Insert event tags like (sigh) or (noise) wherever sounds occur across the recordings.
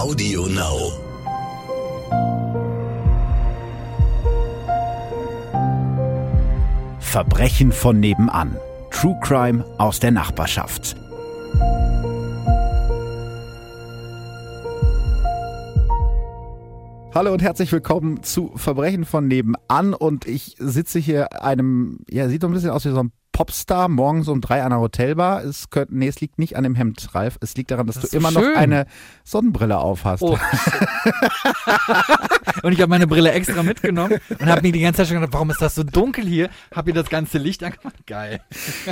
Audio Now. Verbrechen von nebenan. True Crime aus der Nachbarschaft. Hallo und herzlich willkommen zu Verbrechen von nebenan und ich sitze hier einem, ja, sieht so ein bisschen aus wie so ein Popstar morgens um drei an der Hotelbar. Es könnte, nee, es liegt nicht an dem Hemd, Ralf. Es liegt daran, dass Das du immer so noch schön. eine Sonnenbrille auf hast. Oh. (laughs) und ich habe meine Brille extra mitgenommen und habe mir die ganze Zeit schon gedacht, warum ist das so dunkel hier? Hab hier das ganze Licht angemacht. Geil.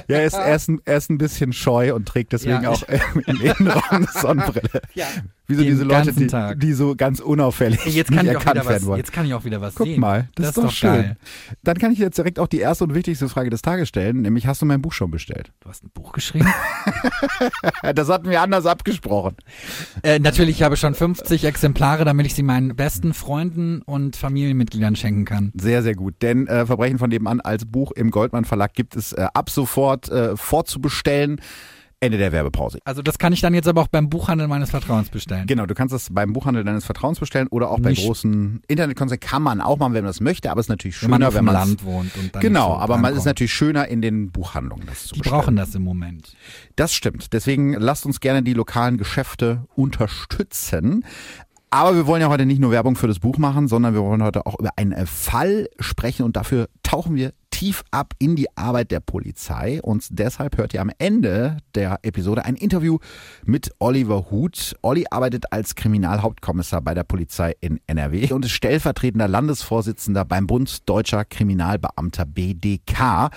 Ja, er ist, er, ist ein, er ist ein bisschen scheu und trägt deswegen Ja, auch im Innenraum eine Sonnenbrille. Ja. Wie so Den diese Leute, die, die so ganz unauffällig Jetzt kann, nicht ich erkannt wieder werden was, wollen. jetzt kann ich auch wieder was Guck sehen. mal, das, ist doch, schön. geil. Dann kann ich jetzt direkt auch die erste und wichtigste Frage des Tages stellen, nämlich hast du mein Buch schon bestellt? Du hast ein Buch geschrieben? (laughs) (laughs) Das hatten wir anders abgesprochen. äh, natürlich, ich habe schon 50 Exemplare, damit ich sie meinen besten Freunden und Familienmitgliedern schenken kann. Sehr, sehr gut. Denn äh, Verbrechen von nebenan als Buch im Goldmann Verlag gibt es äh, ab sofort äh, vorzubestellen. Ende der Werbepause. Also das kann ich dann jetzt aber auch beim Buchhandel meines Vertrauens bestellen. Genau, du kannst es beim Buchhandel deines Vertrauens bestellen oder auch bei Nicht- großen Internetkonzernen kann man auch machen, wenn man das möchte, aber es ist natürlich wenn man schöner, auf wenn Land wohnt und dann Genau, so aber man ist natürlich schöner in den Buchhandlungen das zu Die bestellen. brauchen das im Moment. Das stimmt. Deswegen lasst uns gerne die lokalen Geschäfte unterstützen. Aber wir wollen ja heute nicht nur Werbung für das Buch machen, sondern wir wollen heute auch über einen Fall sprechen und dafür tauchen wir tief ab in die Arbeit der Polizei und deshalb hört ihr am Ende der Episode ein Interview mit Oliver Huth. Olli arbeitet als Kriminalhauptkommissar bei der Polizei in NRW und ist stellvertretender Landesvorsitzender beim Bund Deutscher Kriminalbeamter BDK.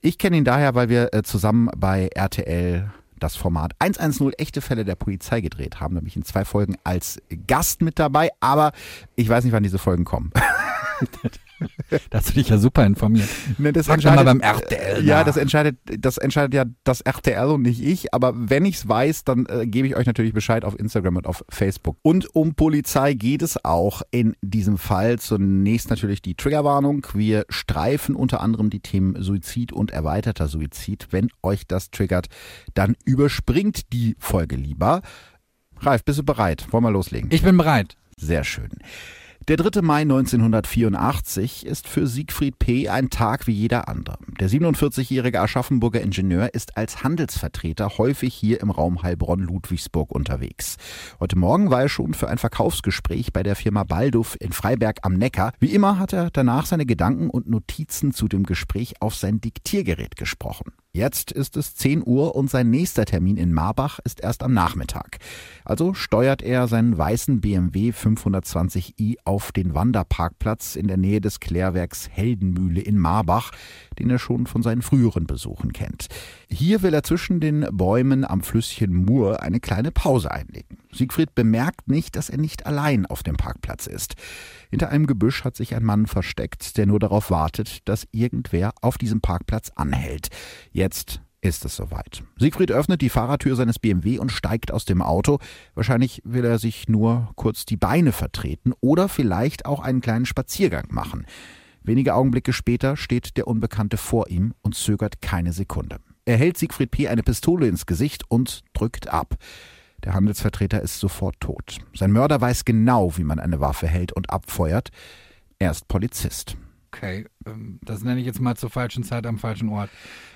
Ich kenne ihn daher, weil wir äh, zusammen bei RTL das Format 110 echte Fälle der Polizei gedreht haben, nämlich in zwei Folgen als Gast mit dabei, aber ich weiß nicht, wann diese Folgen kommen. (laughs) (laughs) Da hast du dich ja super informiert. Ne, das doch mal beim RTL Ja, das entscheidet, das entscheidet ja das RTL und nicht ich. Aber wenn ich's weiß, dann äh, gebe ich euch natürlich Bescheid auf Instagram und auf Facebook. Und um Polizei geht es auch in diesem Fall. Zunächst natürlich die Triggerwarnung. Wir streifen unter anderem die Themen Suizid und erweiterter Suizid. Wenn euch das triggert, dann überspringt die Folge lieber. Ralf, bist du bereit? Wollen wir loslegen? Ich bin bereit. Sehr schön. Der 3. Mai 1984 ist für Siegfried P. ein Tag wie jeder andere. Der 47-jährige Aschaffenburger Ingenieur ist als Handelsvertreter häufig hier im Raum Heilbronn-Ludwigsburg unterwegs. Heute Morgen war er schon für ein Verkaufsgespräch bei der Firma Balduff in Freiberg am Neckar. Wie immer hat er danach seine Gedanken und Notizen zu dem Gespräch auf sein Diktiergerät gesprochen. Jetzt ist es 10 Uhr und sein nächster Termin in Marbach ist erst am Nachmittag. Also steuert er seinen weißen BMW 520i auf den Wanderparkplatz in der Nähe des Klärwerks Heldenmühle in Marbach, den er schon von seinen früheren Besuchen kennt. Hier will er zwischen den Bäumen am Flüsschen Mur eine kleine Pause einlegen. Siegfried bemerkt nicht, dass er nicht allein auf dem Parkplatz ist. Hinter einem Gebüsch hat sich ein Mann versteckt, der nur darauf wartet, dass irgendwer auf diesem Parkplatz anhält. Jetzt ist es soweit. Siegfried öffnet die Fahrertür seines BMW und steigt aus dem Auto. Wahrscheinlich will er sich nur kurz die Beine vertreten oder vielleicht auch einen kleinen Spaziergang machen. Wenige Augenblicke später steht der Unbekannte vor ihm und zögert keine Sekunde. Er hält Siegfried P. eine Pistole ins Gesicht und drückt ab. Der Handelsvertreter ist sofort tot. Sein Mörder weiß genau, wie man eine Waffe hält und abfeuert. Er ist Polizist. Okay, ähm, das nenne ich jetzt mal zur falschen Zeit am falschen Ort.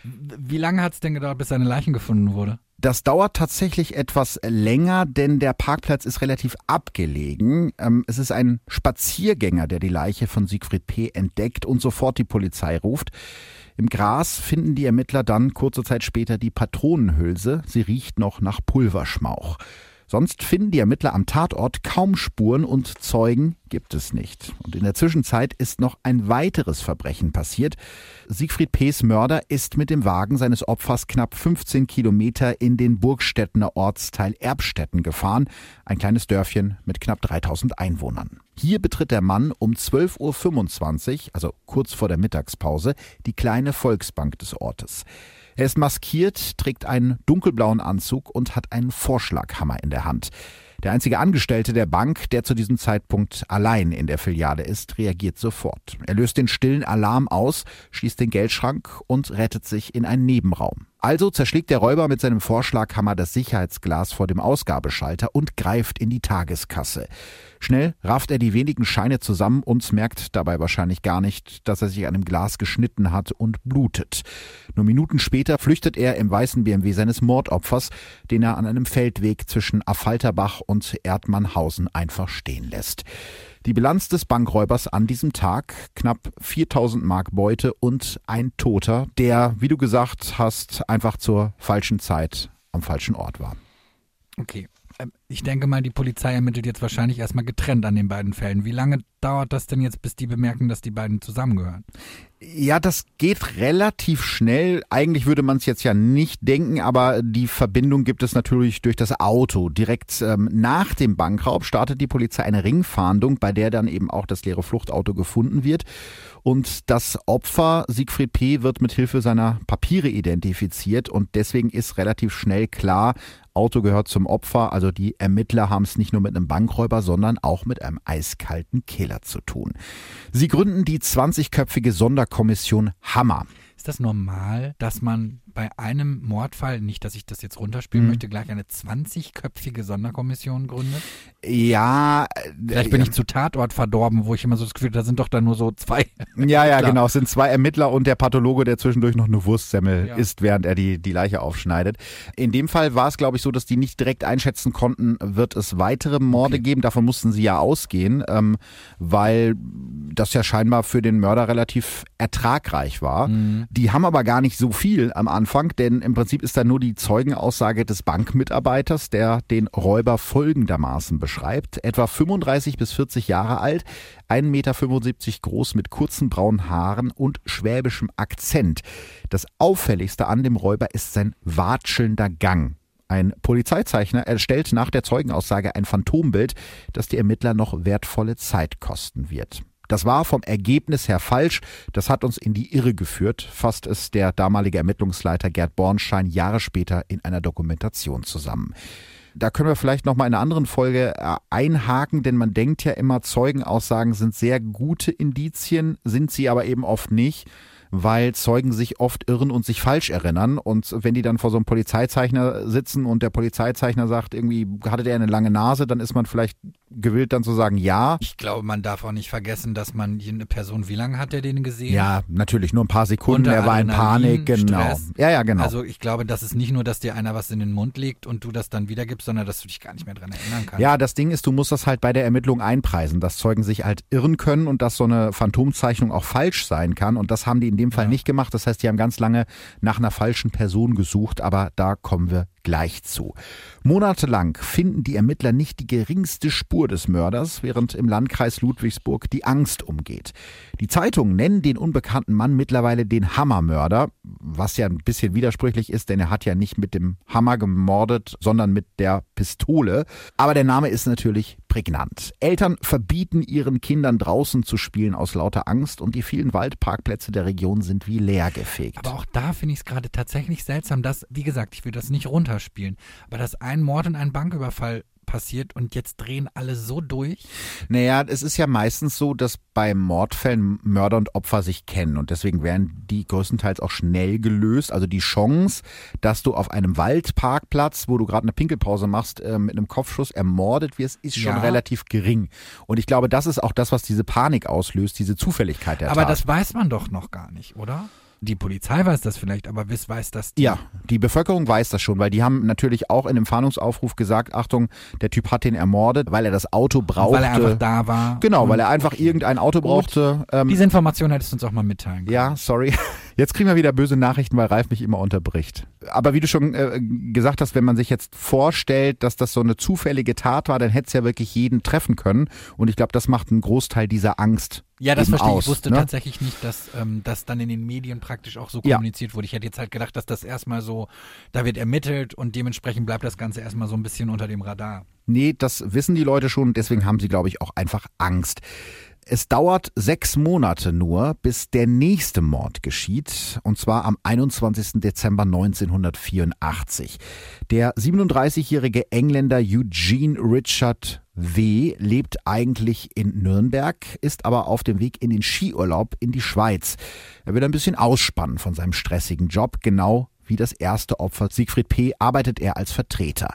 Wie lange hat es denn gedauert, bis seine Leichen gefunden wurde? Das dauert tatsächlich etwas länger, denn der Parkplatz ist relativ abgelegen. Ähm, Es ist ein Spaziergänger, der die Leiche von Siegfried P. entdeckt und sofort die Polizei ruft. Im Gras finden die Ermittler dann kurze Zeit später die Patronenhülse. Sie riecht noch nach Pulverschmauch. Sonst finden die Ermittler am Tatort kaum Spuren und Zeugen gibt es nicht. Und in der Zwischenzeit ist noch ein weiteres Verbrechen passiert. Siegfried P.s Mörder ist mit dem Wagen seines Opfers knapp 15 Kilometer in den Burgstädtener Ortsteil Erbstetten gefahren, ein kleines Dörfchen mit knapp 3000 Einwohnern. Hier betritt der Mann um 12.25 Uhr, also kurz vor der Mittagspause, die kleine Volksbank des Ortes. Er ist maskiert, trägt einen dunkelblauen Anzug und hat einen Vorschlaghammer in der Hand. Der einzige Angestellte der Bank, der zu diesem Zeitpunkt allein in der Filiale ist, reagiert sofort. Er löst den stillen Alarm aus, schließt den Geldschrank und rettet sich in einen Nebenraum. Also zerschlägt der Räuber mit seinem Vorschlaghammer das Sicherheitsglas vor dem Ausgabeschalter und greift in die Tageskasse. Schnell rafft er die wenigen Scheine zusammen und merkt dabei wahrscheinlich gar nicht, dass er sich an dem Glas geschnitten hat und blutet. Nur Minuten später flüchtet er im weißen BMW seines Mordopfers, den er an einem Feldweg zwischen Affalterbach und Erdmannhausen einfach stehen lässt. Die Bilanz des Bankräubers an diesem Tag, knapp 4000 Mark Beute und ein Toter, der, wie du gesagt hast, einfach zur falschen Zeit am falschen Ort war. Okay. Ähm, ich denke mal, die Polizei ermittelt jetzt wahrscheinlich erstmal getrennt an den beiden Fällen. Wie lange dauert das denn jetzt, bis die bemerken, dass die beiden zusammengehören? Ja, das geht relativ schnell. Eigentlich würde man es jetzt ja nicht denken, aber die Verbindung gibt es natürlich durch das Auto. Direkt ähm, nach dem Bankraub startet die Polizei eine Ringfahndung, bei der dann eben auch das leere Fluchtauto gefunden wird. Und das Opfer, Siegfried P., wird mit Hilfe seiner Papiere identifiziert und deswegen ist relativ schnell klar, Auto gehört zum Opfer. Also die Ermittler haben es nicht nur mit einem Bankräuber, sondern auch mit einem eiskalten Killer zu tun. Sie gründen die 20-köpfige Sonderkommission Hammer. Ist das normal, dass man bei einem Mordfall, nicht, dass ich das jetzt runterspielen mhm. möchte, gleich eine 20-köpfige Sonderkommission gründet? Ja. Vielleicht bin äh, ich zu Tatort verdorben, wo ich immer so das Gefühl habe, da sind doch dann nur so zwei. Ja, ja, (laughs) genau. Es sind zwei Ermittler und der Pathologe, der zwischendurch noch eine Wurstsemmel ja. isst, während er die, die Leiche aufschneidet. In dem Fall war es, glaube ich, so, dass die nicht direkt einschätzen konnten, wird es weitere Morde okay. geben. Davon mussten sie ja ausgehen, ähm, weil das ja scheinbar für den Mörder relativ ertragreich war. Mhm. Die haben aber gar nicht so viel am Anfang, denn im Prinzip ist da nur die Zeugenaussage des Bankmitarbeiters, der den Räuber folgendermaßen beschreibt. Etwa 35 bis 40 Jahre alt, 1,75 Meter groß mit kurzen braunen Haaren und schwäbischem Akzent. Das auffälligste an dem Räuber ist sein watschelnder Gang. Ein Polizeizeichner erstellt nach der Zeugenaussage ein Phantombild, das die Ermittler noch wertvolle Zeit kosten wird. Das war vom Ergebnis her falsch. Das hat uns in die Irre geführt, fasst es der damalige Ermittlungsleiter Gerd Bornschein Jahre später in einer Dokumentation zusammen. Da können wir vielleicht noch mal in einer anderen Folge äh, einhaken, denn man denkt ja immer, Zeugenaussagen sind sehr gute Indizien, sind sie aber eben oft nicht weil Zeugen sich oft irren und sich falsch erinnern. Und wenn die dann vor so einem Polizeizeichner sitzen und der Polizeizeichner sagt, irgendwie hatte der eine lange Nase, dann ist man vielleicht gewillt dann zu sagen, ja. Ich glaube, man darf auch nicht vergessen, dass man eine Person, wie lange hat er den gesehen? Ja, natürlich, nur ein paar Sekunden, Unter er war in Panik, genau. Stress. Ja, ja, genau. Also ich glaube, das ist nicht nur, dass dir einer was in den Mund legt und du das dann wiedergibst, sondern dass du dich gar nicht mehr dran erinnern kannst. Ja, das Ding ist, du musst das halt bei der Ermittlung einpreisen, dass Zeugen sich halt irren können und dass so eine Phantomzeichnung auch falsch sein kann und das haben die in dem Fall nicht gemacht. Das heißt, die haben ganz lange nach einer falschen Person gesucht, aber da kommen wir gleich zu. Monatelang finden die Ermittler nicht die geringste Spur des Mörders, während im Landkreis Ludwigsburg die Angst umgeht. Die Zeitungen nennen den unbekannten Mann mittlerweile den Hammermörder, was ja ein bisschen widersprüchlich ist, denn er hat ja nicht mit dem Hammer gemordet, sondern mit der Pistole. Aber der Name ist natürlich prägnant. Eltern verbieten ihren Kindern draußen zu spielen aus lauter Angst und die vielen Waldparkplätze der Region sind wie leergefegt. Aber auch da finde ich es gerade tatsächlich seltsam, dass, wie gesagt, ich will das nicht runterspielen, aber dass ein Mord und ein Banküberfall passiert und jetzt drehen alle so durch? Naja, es ist ja meistens so, dass bei Mordfällen Mörder und Opfer sich kennen und deswegen werden die größtenteils auch schnell gelöst. Also die Chance, dass du auf einem Waldparkplatz, wo du gerade eine Pinkelpause machst, äh, mit einem Kopfschuss ermordet wirst, ist schon ja. relativ gering. Und ich glaube, das ist auch das, was diese Panik auslöst, diese Zufälligkeit der Aber Tat. das weiß man doch noch gar nicht, oder? Die Polizei weiß das vielleicht, aber Wiss weiß das. Die? Ja, die Bevölkerung weiß das schon, weil die haben natürlich auch in dem Fahndungsaufruf gesagt, Achtung, der Typ hat den ermordet, weil er das Auto brauchte. Weil er einfach da war. Genau, weil er einfach okay. irgendein Auto brauchte. Ähm, Diese Information hättest du uns auch mal mitteilen können. Ja, sorry. Jetzt kriegen wir wieder böse Nachrichten, weil Ralf mich immer unterbricht. Aber wie du schon äh, gesagt hast, wenn man sich jetzt vorstellt, dass das so eine zufälligeTat war, dann hätte es ja wirklich jeden treffen können. Und ich glaube, das macht einen Großteil dieser Angst. Ja, das verstehe aus, ich. Ich wusste ne? tatsächlich nicht, dass ähm, das dann in den Medien praktisch auch so kommuniziert ja. wurde. Ich hätte jetzt halt gedacht, dass das erstmal so, da wird ermittelt und dementsprechend bleibt das Ganze erstmal so ein bisschen unter dem Radar. Nee, das wissen die Leute schon, deswegen haben sie, glaube ich, auch einfach Angst. Es dauert sechs Monate nur, bis der nächste Mord geschieht, und zwar am 21. Dezember 1984. Der 37-jährige Engländer Eugene Richard W. lebt eigentlich in Nürnberg, ist aber auf dem Weg in den Skiurlaub in die Schweiz. Er will ein bisschen ausspannen von seinem stressigen Job, genau wie das erste Opfer Siegfried P. arbeitet er als Vertreter.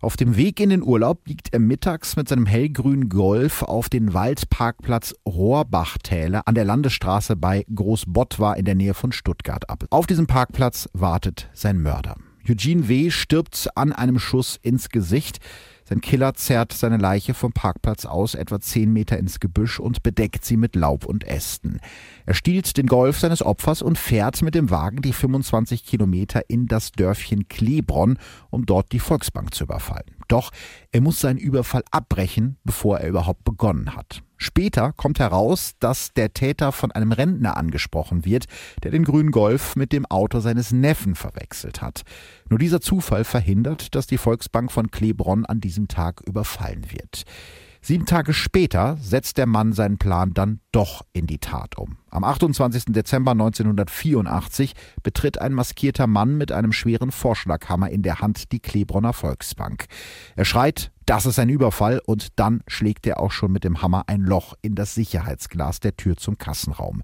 Auf dem Weg in den Urlaub biegt er mittags mit seinem hellgrünen Golf auf den Waldparkplatz Rohrbachtäler an der Landesstraße bei Großbottwar in der Nähe von Stuttgart ab. Auf diesem Parkplatz wartet sein Mörder. Eugene W. stirbt an einem Schuss ins Gesicht. Sein Killer zerrt seine Leiche vom Parkplatz aus, etwa zehn Meter ins Gebüsch und bedeckt sie mit Laub und Ästen. Er stiehlt den Golf seines Opfers und fährt mit dem Wagen die 25 Kilometer in das Dörfchen Klebron, um dort die Volksbank zu überfallen. Doch er muss seinen Überfall abbrechen, bevor er überhaupt begonnen hat. Später kommt heraus, dass der Täter von einem Rentner angesprochen wird, der den grünen Golf mit dem Auto seines Neffen verwechselt hat. Nur dieser Zufall verhindert, dass die Volksbank von Klebron an diesem Tag überfallen wird. Sieben Tage später setzt der Mann seinen Plan dann doch in die Tat um. Am 28. Dezember 1984 betritt ein maskierter Mann mit einem schweren Vorschlaghammer in der Hand die Klebronner Volksbank. Er schreit, das ist ein Überfall und dann schlägt er auch schon mit dem Hammer ein Loch in das Sicherheitsglas der Tür zum Kassenraum.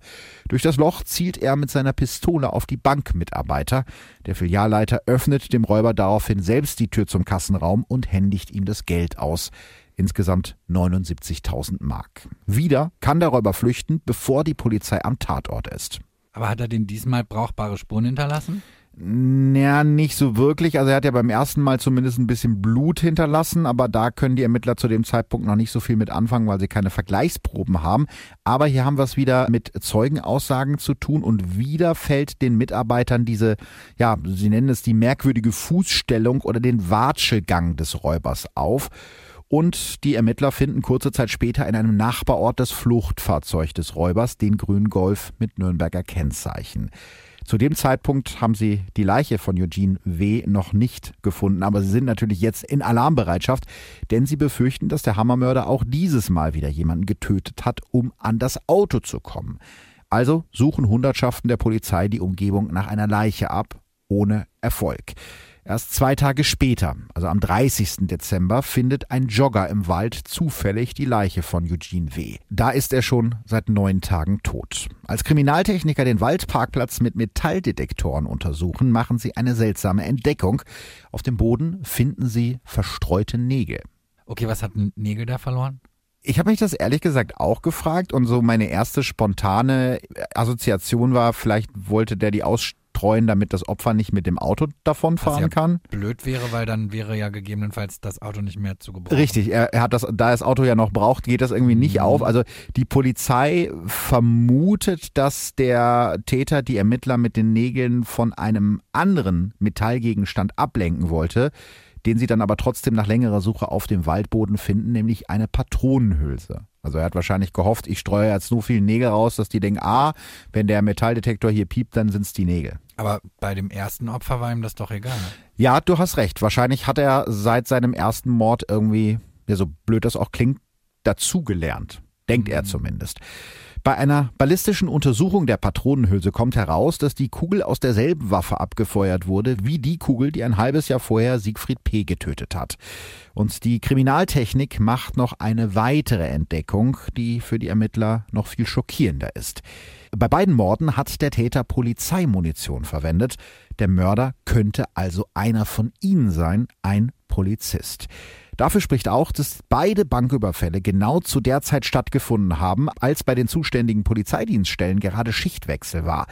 Durch das Loch zielt er mit seiner Pistole auf die Bankmitarbeiter. Der Filialleiter öffnet dem Räuber daraufhin selbst die Tür zum Kassenraum und händigt ihm das Geld aus insgesamt 79.000 Mark. Wieder kann der Räuber flüchten, bevor die Polizei am Tatort ist. Aber hat er denn diesmal brauchbare Spuren hinterlassen? Naja, nicht so wirklich. Also er hat ja beim ersten Mal zumindest ein bisschen Blut hinterlassen, aber da können die Ermittler zu dem Zeitpunkt noch nicht so viel mit anfangen, weil sie keine Vergleichsproben haben. Aber hier haben wir es wieder mit Zeugenaussagen zu tun und wieder fällt den Mitarbeitern diese, ja, sie nennen es die merkwürdige Fußstellung oder den Watschelgang des Räubers auf und die Ermittler finden kurze Zeit später in einem Nachbarort das Fluchtfahrzeug des Räubers, den grünen Golf mit Nürnberger Kennzeichen. Zu dem Zeitpunkt haben sie die Leiche von Eugene W. noch nicht gefunden, aber sie sind natürlich jetzt in Alarmbereitschaft, denn sie befürchten, dass der Hammermörder auch dieses Mal wieder jemanden getötet hat, um an das Auto zu kommen. Also suchen Hundertschaften der Polizei die Umgebung nach einer Leiche ab, ohne Erfolg. Erst zwei Tage später, also am 30. Dezember, findet ein Jogger im Wald zufällig die Leiche von Eugene W. Da ist er schon seit neun Tagen tot. Als Kriminaltechniker den Waldparkplatz mit Metalldetektoren untersuchen, machen sie eine seltsame Entdeckung. Auf dem Boden finden sie verstreute Nägel. Okay, was hat Nägel da verloren? Ich habe mich das ehrlich gesagt auch gefragt und so meine erste spontane Assoziation war, vielleicht wollte der die Ausstellung streuen, damit das Opfer nicht mit dem Auto davonfahren ja kann. Blöd wäre, weil dann wäre ja gegebenenfalls das Auto nicht mehr zu gebrauchen. Richtig, er, er hat das, da er das Auto ja noch braucht, geht das irgendwie nicht mhm. auf. Also die Polizei vermutet, dass der Täter die Ermittler mit den Nägeln von einem anderen Metallgegenstand ablenken wollte den sie dann aber trotzdem nach längerer Suche auf dem Waldboden finden, nämlich eine Patronenhülse. Also er hat wahrscheinlich gehofft, ich streue jetzt so viel Nägel raus, dass die denken, ah, wenn der Metalldetektor hier piept, dann sind es die Nägel. Aber bei dem ersten Opfer war ihm das doch egal. Ja, du hast recht. Wahrscheinlich hat er seit seinem ersten Mord irgendwie, ja, so blöd das auch klingt, dazugelernt. Denkt mhm. er zumindest. Bei einer ballistischen Untersuchung der Patronenhülse kommt heraus, dass die Kugel aus derselben Waffe abgefeuert wurde, wie die Kugel, die ein halbes Jahr vorher Siegfried P. getötet hat. Und die Kriminaltechnik macht noch eine weitere Entdeckung, die für die Ermittler noch viel schockierender ist. Bei beiden Morden hat der Täter Polizeimunition verwendet. Der Mörder könnte also einer von ihnen sein, ein Polizist. Dafür spricht auch, dass beide Banküberfälle genau zu der Zeit stattgefunden haben, als bei den zuständigen Polizeidienststellen gerade Schichtwechsel war.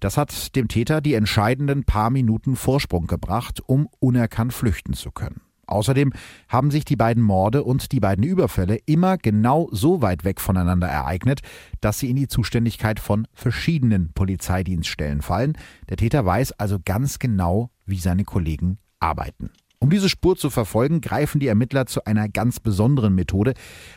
Das hat dem Täter die entscheidenden paar Minuten Vorsprung gebracht, um unerkannt flüchten zu können. Außerdem haben sich die beiden Morde und die beiden Überfälle immer genau so weit weg voneinander ereignet, dass sie in die Zuständigkeit von verschiedenen Polizeidienststellen fallen. Der Täter weiß also ganz genau, wie seine Kollegen arbeiten. Um diese Spur zu verfolgen, greifen die Ermittler zu einer ganz besonderen Methode,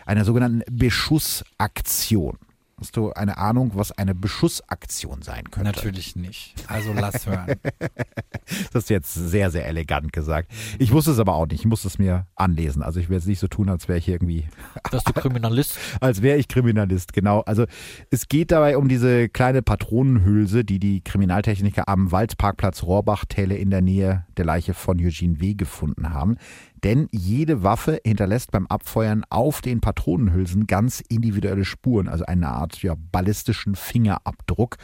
einer sogenannten Beschussaktion. Hast du eine Ahnung, was eine Beschussaktion sein könnte? Natürlich nicht. Also lass hören. (laughs) das du jetzt sehr, sehr elegant gesagt. Ich wusste es aber auch nicht. Ich musste es mir anlesen. Also ich werde es nicht so tun, als wäre ich irgendwie. Dass du (laughs) Kriminalist? als wäre ich Kriminalist, genau. Also es geht dabei um diese kleine Patronenhülse, die die Kriminaltechniker am Waldparkplatz Rohrbachtäle in der Nähe der Leiche von Eugene W. gefunden haben. Denn jede Waffe hinterlässt beim Abfeuern auf den Patronenhülsen ganz individuelle Spuren, also eine Art ja, ballistischen Fingerabdruck.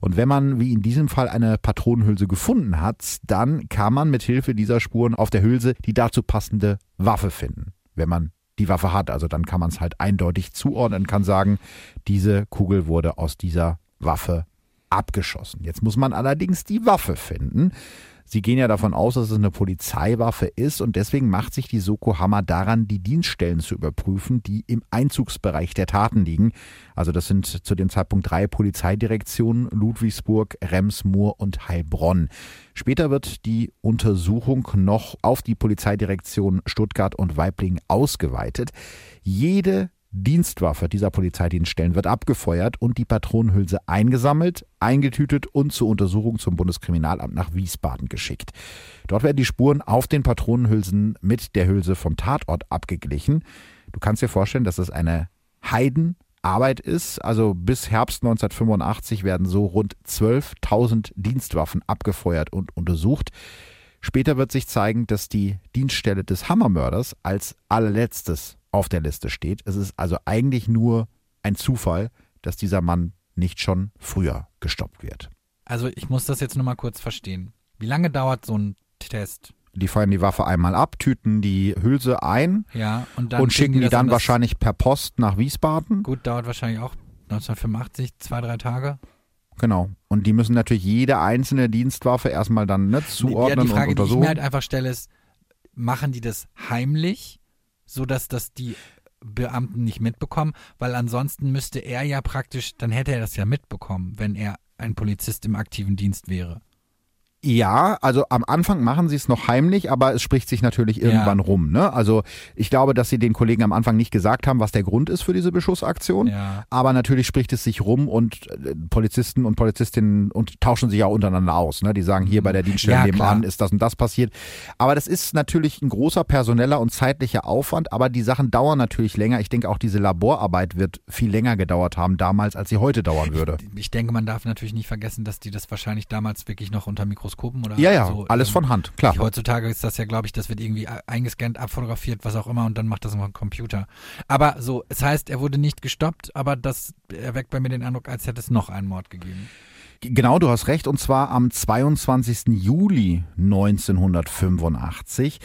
Und wenn man, wie in diesem Fall, eine Patronenhülse gefunden hat, dann kann man mit Hilfe dieser Spuren auf der Hülse die dazu passende Waffe finden. Wenn man die Waffe hat, also dann kann man es halt eindeutig zuordnen, kann sagen, diese Kugel wurde aus dieser Waffe abgeschossen. Jetzt muss man allerdings die Waffe finden. Sie gehen ja davon aus, dass es eine Polizeiwaffe ist und deswegen macht sich die Soko Hammer daran, die Dienststellen zu überprüfen, die im Einzugsbereich der Taten liegen. Also das sind zu dem Zeitpunkt drei Polizeidirektionen, Ludwigsburg, Remsmoor und Heilbronn. Später wird die Untersuchung noch auf die Polizeidirektion Stuttgart und Weibling ausgeweitet. Jede Dienstwaffe dieser Polizeidienststellen wird abgefeuert und die Patronenhülse eingesammelt, eingetütet und zur Untersuchung zum Bundeskriminalamt nach Wiesbaden geschickt. Dort werden die Spuren auf den Patronenhülsen mit der Hülse vom Tatort abgeglichen. Du kannst dir vorstellen, dass das eine Heidenarbeit ist. Also bis Herbst 1985 werden so rund 12.000 Dienstwaffen abgefeuert und untersucht. Später wird sich zeigen, dass die Dienststelle des Hammermörders als allerletztes auf der Liste steht. Es ist also eigentlich nur ein Zufall, dass dieser Mann nicht schon früher gestoppt wird. Also ich muss das jetzt nur mal kurz verstehen. Wie lange dauert so ein Test? Die feuern die Waffe einmal ab, tüten die Hülse ein ja, und, und schicken die, die dann wahrscheinlich per Post nach Wiesbaden. Gut, dauert wahrscheinlich auch 1985, zwei, drei Tage. Genau. Und die müssen natürlich jede einzelne Dienstwaffe erstmal dann ne, zuordnen ja, die Frage, und untersuchen. Die ich mir halt einfach stelle, ist, machen die das heimlich so dass das die Beamten nicht mitbekommen, weil ansonsten müsste er ja praktisch, dann hätte er das ja mitbekommen, wenn er ein Polizist im aktiven Dienst wäre. Ja, also am Anfang machen sie es noch heimlich, aber es spricht sich natürlich irgendwann ja. rum. Ne? Also ich glaube, dass sie den Kollegen am Anfang nicht gesagt haben, was der Grund ist für diese Beschussaktion. Ja. Aber natürlich spricht es sich rum und äh, Polizisten und Polizistinnen und tauschen sich auch untereinander aus. Ne? Die sagen, hier bei der Dienststelle ja, nebenan ist das und das passiert. Aber das ist natürlich ein großer personeller und zeitlicher Aufwand, aber die Sachen dauern natürlich länger. Ich denke auch diese Laborarbeit wird viel länger gedauert haben damals, als sie heute dauern würde. Ich, ich denke, man darf natürlich nicht vergessen, dass die das wahrscheinlich damals wirklich noch unter Mikroskop Mikroskopen oder Ja, ja, so, alles ähm, von Hand, klar. Heutzutage ist das ja, glaube ich, das wird irgendwie eingescannt, abfotografiert, was auch immer und dann macht das immer ein Computer. Aber so, es heißt, er wurde nicht gestoppt, aber das erweckt bei mir den Eindruck, als hätte es noch einen Mord gegeben. Genau, du hast recht, und zwar am 22. Juli 1985.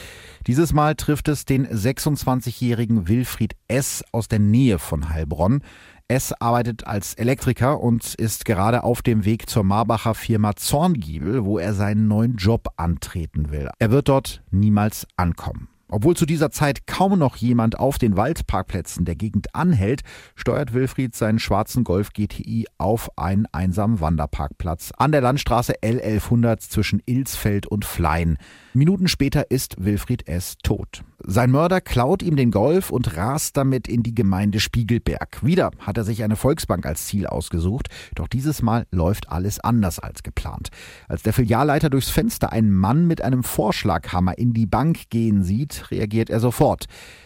Dieses Mal trifft es den 26-jährigen Wilfried S. aus der Nähe von Heilbronn. S. arbeitet als Elektriker und ist gerade auf dem Weg zur Marbacher Firma Zorngiebel, wo er seinen neuen Job antreten will. Er wird dort niemals ankommen. Obwohl zu dieser Zeit kaum noch jemand auf den Waldparkplätzen der Gegend anhält, steuert Wilfried seinen schwarzen Golf GTI auf einen einsamen Wanderparkplatz an der Landstraße L1100 zwischen Ilsfeld und Flein. Minuten später ist Wilfried S. tot. Sein Mörder klaut ihm den Golf und rast damit in die Gemeinde Spiegelberg. Wieder hat er sich eine Volksbank als Ziel ausgesucht, doch dieses Mal läuft alles anders als geplant. Als der Filialleiter durchs Fenster einen Mann mit einem Vorschlaghammer in die Bank gehen sieht, reagiert er sofort.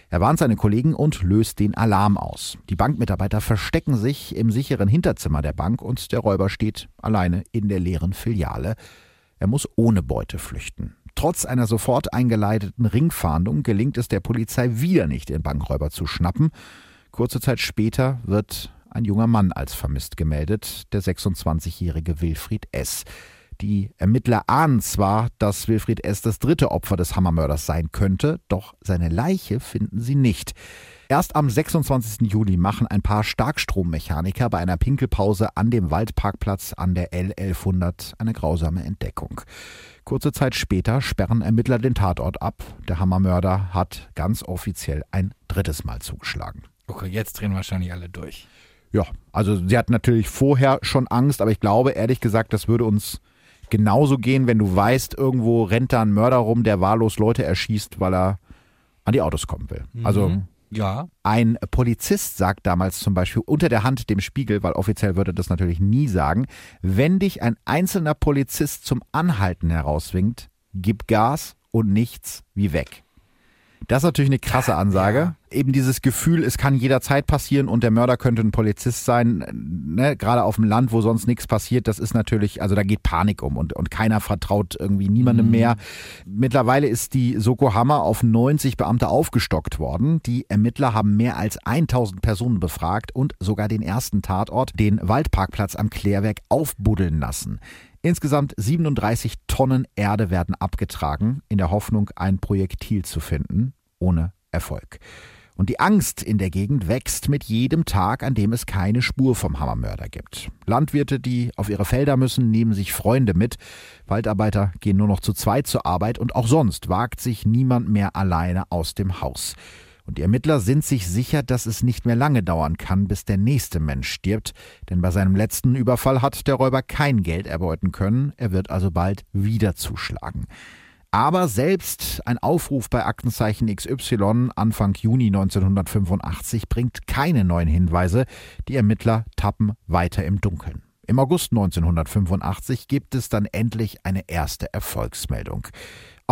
Er warnt seine Kollegen und löst den Alarm aus. Die Bankmitarbeiter verstecken sich im sicheren Hinterzimmer der Bank und der Räuber steht alleine in der leeren Filiale. Er muss ohne Beute flüchten. Trotz einer sofort eingeleiteten Ringfahndung gelingt es der Polizei wieder nicht, den Bankräuber zu schnappen. Kurze Zeit später wird ein junger Mann als vermisst gemeldet, der 26-jährige Wilfried S. Die Ermittler ahnen zwar, dass Wilfried S. das dritte Opfer des Hammermörders sein könnte, doch seine Leiche finden sie nicht. Erst am 26. Juli machen ein paar Starkstrommechaniker bei einer Pinkelpause an dem Waldparkplatz an der L1100 eine grausame Entdeckung. Kurze Zeit später sperren Ermittler den Tatort ab. Der Hammermörder hat ganz offiziell ein drittes Mal zugeschlagen. Okay, jetzt drehen wahrscheinlich alle durch. Ja, also sie hat natürlich vorher schon Angst, aber ich glaube ehrlich gesagt, das würde uns genauso gehen, wenn du weißt, irgendwo rennt da ein Mörder rum, der wahllos Leute erschießt, weil er an die Autos kommen will. Also mhm. Ja. Ein Polizist sagt damals zum Beispiel unter der Hand dem Spiegel, weil offiziell würde das natürlich nie sagen, wenn dich ein einzelner Polizist zum Anhalten herauswinkt, gib Gas und nichts wie weg. Das ist natürlich eine krasse Ansage. Ja. Eben dieses Gefühl, es kann jederzeit passieren und der Mörder könnte ein Polizist sein, ne? gerade auf dem Land, wo sonst nichts passiert, das ist natürlich, also da geht Panik um und, und keiner vertraut irgendwie niemandem mhm. mehr. Mittlerweile ist die Soko Hammer auf 90 Beamte aufgestockt worden. Die Ermittler haben mehr als 1000 Personen befragt und sogar den ersten Tatort, den Waldparkplatz am Klärwerk, aufbuddeln lassen. Insgesamt 37 Tonnen Erde werden abgetragen, in der Hoffnung, ein Projektil zu finden, ohne Erfolg. Und die Angst in der Gegend wächst mit jedem Tag, an dem es keine Spur vom Hammermörder gibt. Landwirte, die auf ihre Felder müssen, nehmen sich Freunde mit. Waldarbeiter gehen nur noch zu zweit zur Arbeit und auch sonst wagt sich niemand mehr alleine aus dem Haus. Und die Ermittler sind sich sicher, dass es nicht mehr lange dauern kann, bis der nächste Mensch stirbt, denn bei seinem letzten Überfall hat der Räuber kein Geld erbeuten können, er wird also bald wieder zuschlagen. Aber selbst ein Aufruf bei Aktenzeichen XY Anfang Juni 1985 bringt keine neuen Hinweise, die Ermittler tappen weiter im Dunkeln. Im August 1985 gibt es dann endlich eine erste Erfolgsmeldung.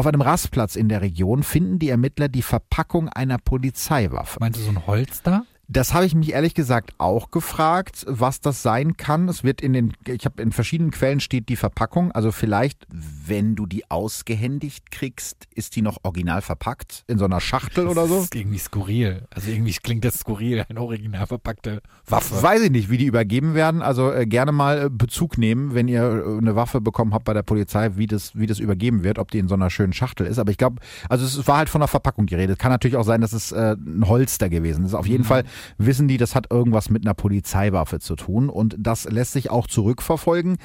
Auf einem Rastplatz in der Region finden die Ermittler die Verpackung einer Polizeiwaffe. Meinst du so ein Holster? Das habe ich mich ehrlich gesagt auch gefragt, was das sein kann. Es wird in den, ich habe in verschiedenen Quellen steht die Verpackung. Also vielleicht, wenn du die ausgehändigt kriegst, ist die noch original verpackt in so einer Schachtel oder so. Das ist irgendwie skurril. Also irgendwie klingt das skurril, eine original verpackte Waffe. Weiß ich nicht, wie die übergeben werden. Also äh, gerne mal äh, Bezug nehmen, wenn ihr äh, eine Waffe bekommen habt bei der Polizei, wie das, wie das übergeben wird, ob die in so einer schönen Schachtel ist. Aber ich glaube, also es war halt von der Verpackung geredet. Kann natürlich auch sein, dass es äh, ein Holster gewesen ist. Auf jeden mhm. Fall wissen die, das hat irgendwas mit einer Polizeiwaffe zu tun. Und das lässt sich auch zurückverfolgen.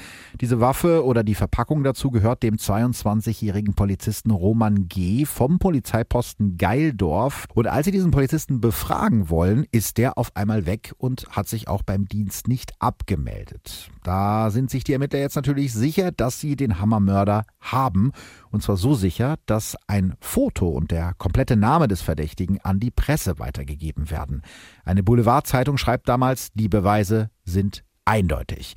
Diese Waffe oder die Verpackung dazu gehört dem 22-jährigen Polizisten Roman G. vom Polizeiposten Geildorf. Und als sie diesen Polizisten befragen wollen, ist der auf einmal weg und hat sich auch beim Dienst nicht abgemeldet. Da sind sich die Ermittler jetzt natürlich sicher, dass sie den Hammermörder haben. Und zwar so sicher, dass ein Foto und der komplette Name des Verdächtigen an die Presse weitergegeben werden. Eine Boulevardzeitung schreibt damals, die Beweise sind eindeutig.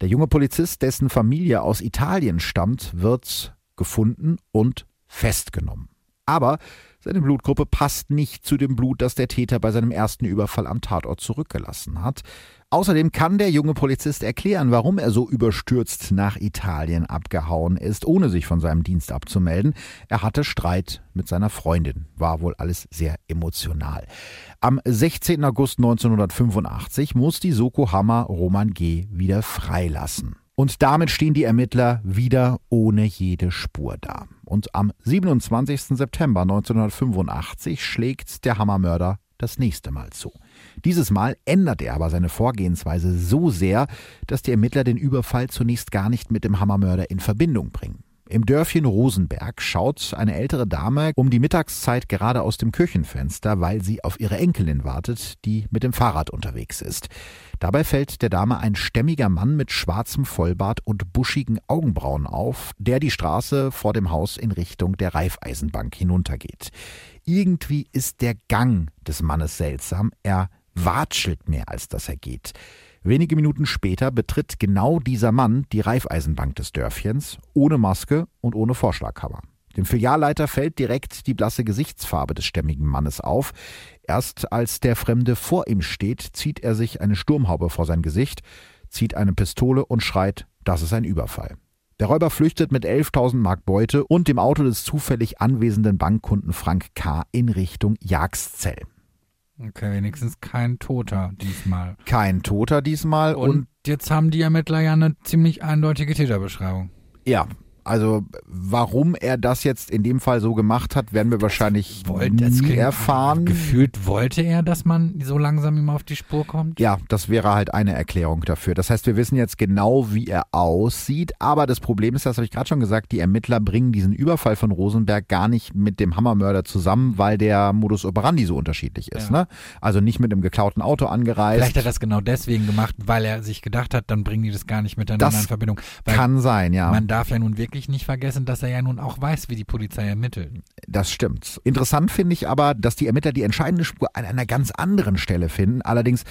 Der junge Polizist, dessen Familie aus Italien stammt, wird gefunden und festgenommen. Aber seine Blutgruppe passt nicht zu dem Blut, das der Täter bei seinem ersten Überfall am Tatort zurückgelassen hat. Außerdem kann der junge Polizist erklären, warum er so überstürzt nach Italien abgehauen ist, ohne sich von seinem Dienst abzumelden. Er hatte Streit mit seiner Freundin. War wohl alles sehr emotional. Am 16. August 1985 muss die Soko Hammer Roman G. wieder freilassen. Und damit stehen die Ermittler wieder ohne jede Spur da. Und am 27. September 1985 schlägt der Hammermörder das nächste Mal zu. Dieses Mal ändert er aber seine Vorgehensweise so sehr, dass die Ermittler den Überfall zunächst gar nicht mit dem Hammermörder in Verbindung bringen. Im Dörfchen Rosenberg schaut eine ältere Dame um die Mittagszeit gerade aus dem Küchenfenster, weil sie auf ihre Enkelin wartet, die mit dem Fahrrad unterwegs ist. Dabei fällt der Dame ein stämmiger Mann mit schwarzem Vollbart und buschigen Augenbrauen auf, der die Straße vor dem Haus in Richtung der Reifeisenbank hinuntergeht. Irgendwie ist der Gang des Mannes seltsam, er watschelt mehr als dass er geht. Wenige Minuten später betritt genau dieser Mann die Reifeisenbank des Dörfchens, ohne Maske und ohne Vorschlaghammer. Dem Filialleiter fällt direkt die blasse Gesichtsfarbe des stämmigen Mannes auf. Erst als der Fremde vor ihm steht, zieht er sich eine Sturmhaube vor sein Gesicht, zieht eine Pistole und schreit, das ist ein Überfall. Der Räuber flüchtet mit 11.000 Mark Beute und dem Auto des zufällig anwesenden Bankkunden Frank K. in Richtung Jagszell. Okay, wenigstens kein Toter diesmal. Kein Toter diesmal. Und, und jetzt haben die Ermittler ja eine ziemlich eindeutige Täterbeschreibung. Ja, also warum er das jetzt in dem Fall so gemacht hat, werden wir wahrscheinlich wollte, nie erfahren. Gefühlt wollte er, dass man so langsam ihm auf die Spur kommt? Ja, das wäre halt eine Erklärung dafür. Das heißt, wir wissen jetzt genau, wie er aussieht. Aber das Problem ist, das habe ich gerade schon gesagt, die Ermittler bringen diesen Überfall von Rosenberg gar nicht mit dem Hammermörder zusammen, weil der Modus operandi so unterschiedlich ist. Ja. Ne? Also nicht mit einem geklauten Auto angereist. Vielleicht hat er das genau deswegen gemacht, weil er sich gedacht hat, dann bringen die das gar nicht miteinander das in Verbindung. Weil kann sein, ja. Man darf ja nun wirklich wirklich nicht vergessen, dass er ja nun auch weiß, wie die Polizei ermittelt. Das stimmt. Interessant finde ich aber, dass die Ermittler die entscheidende Spur an einer ganz anderen Stelle finden, allerdings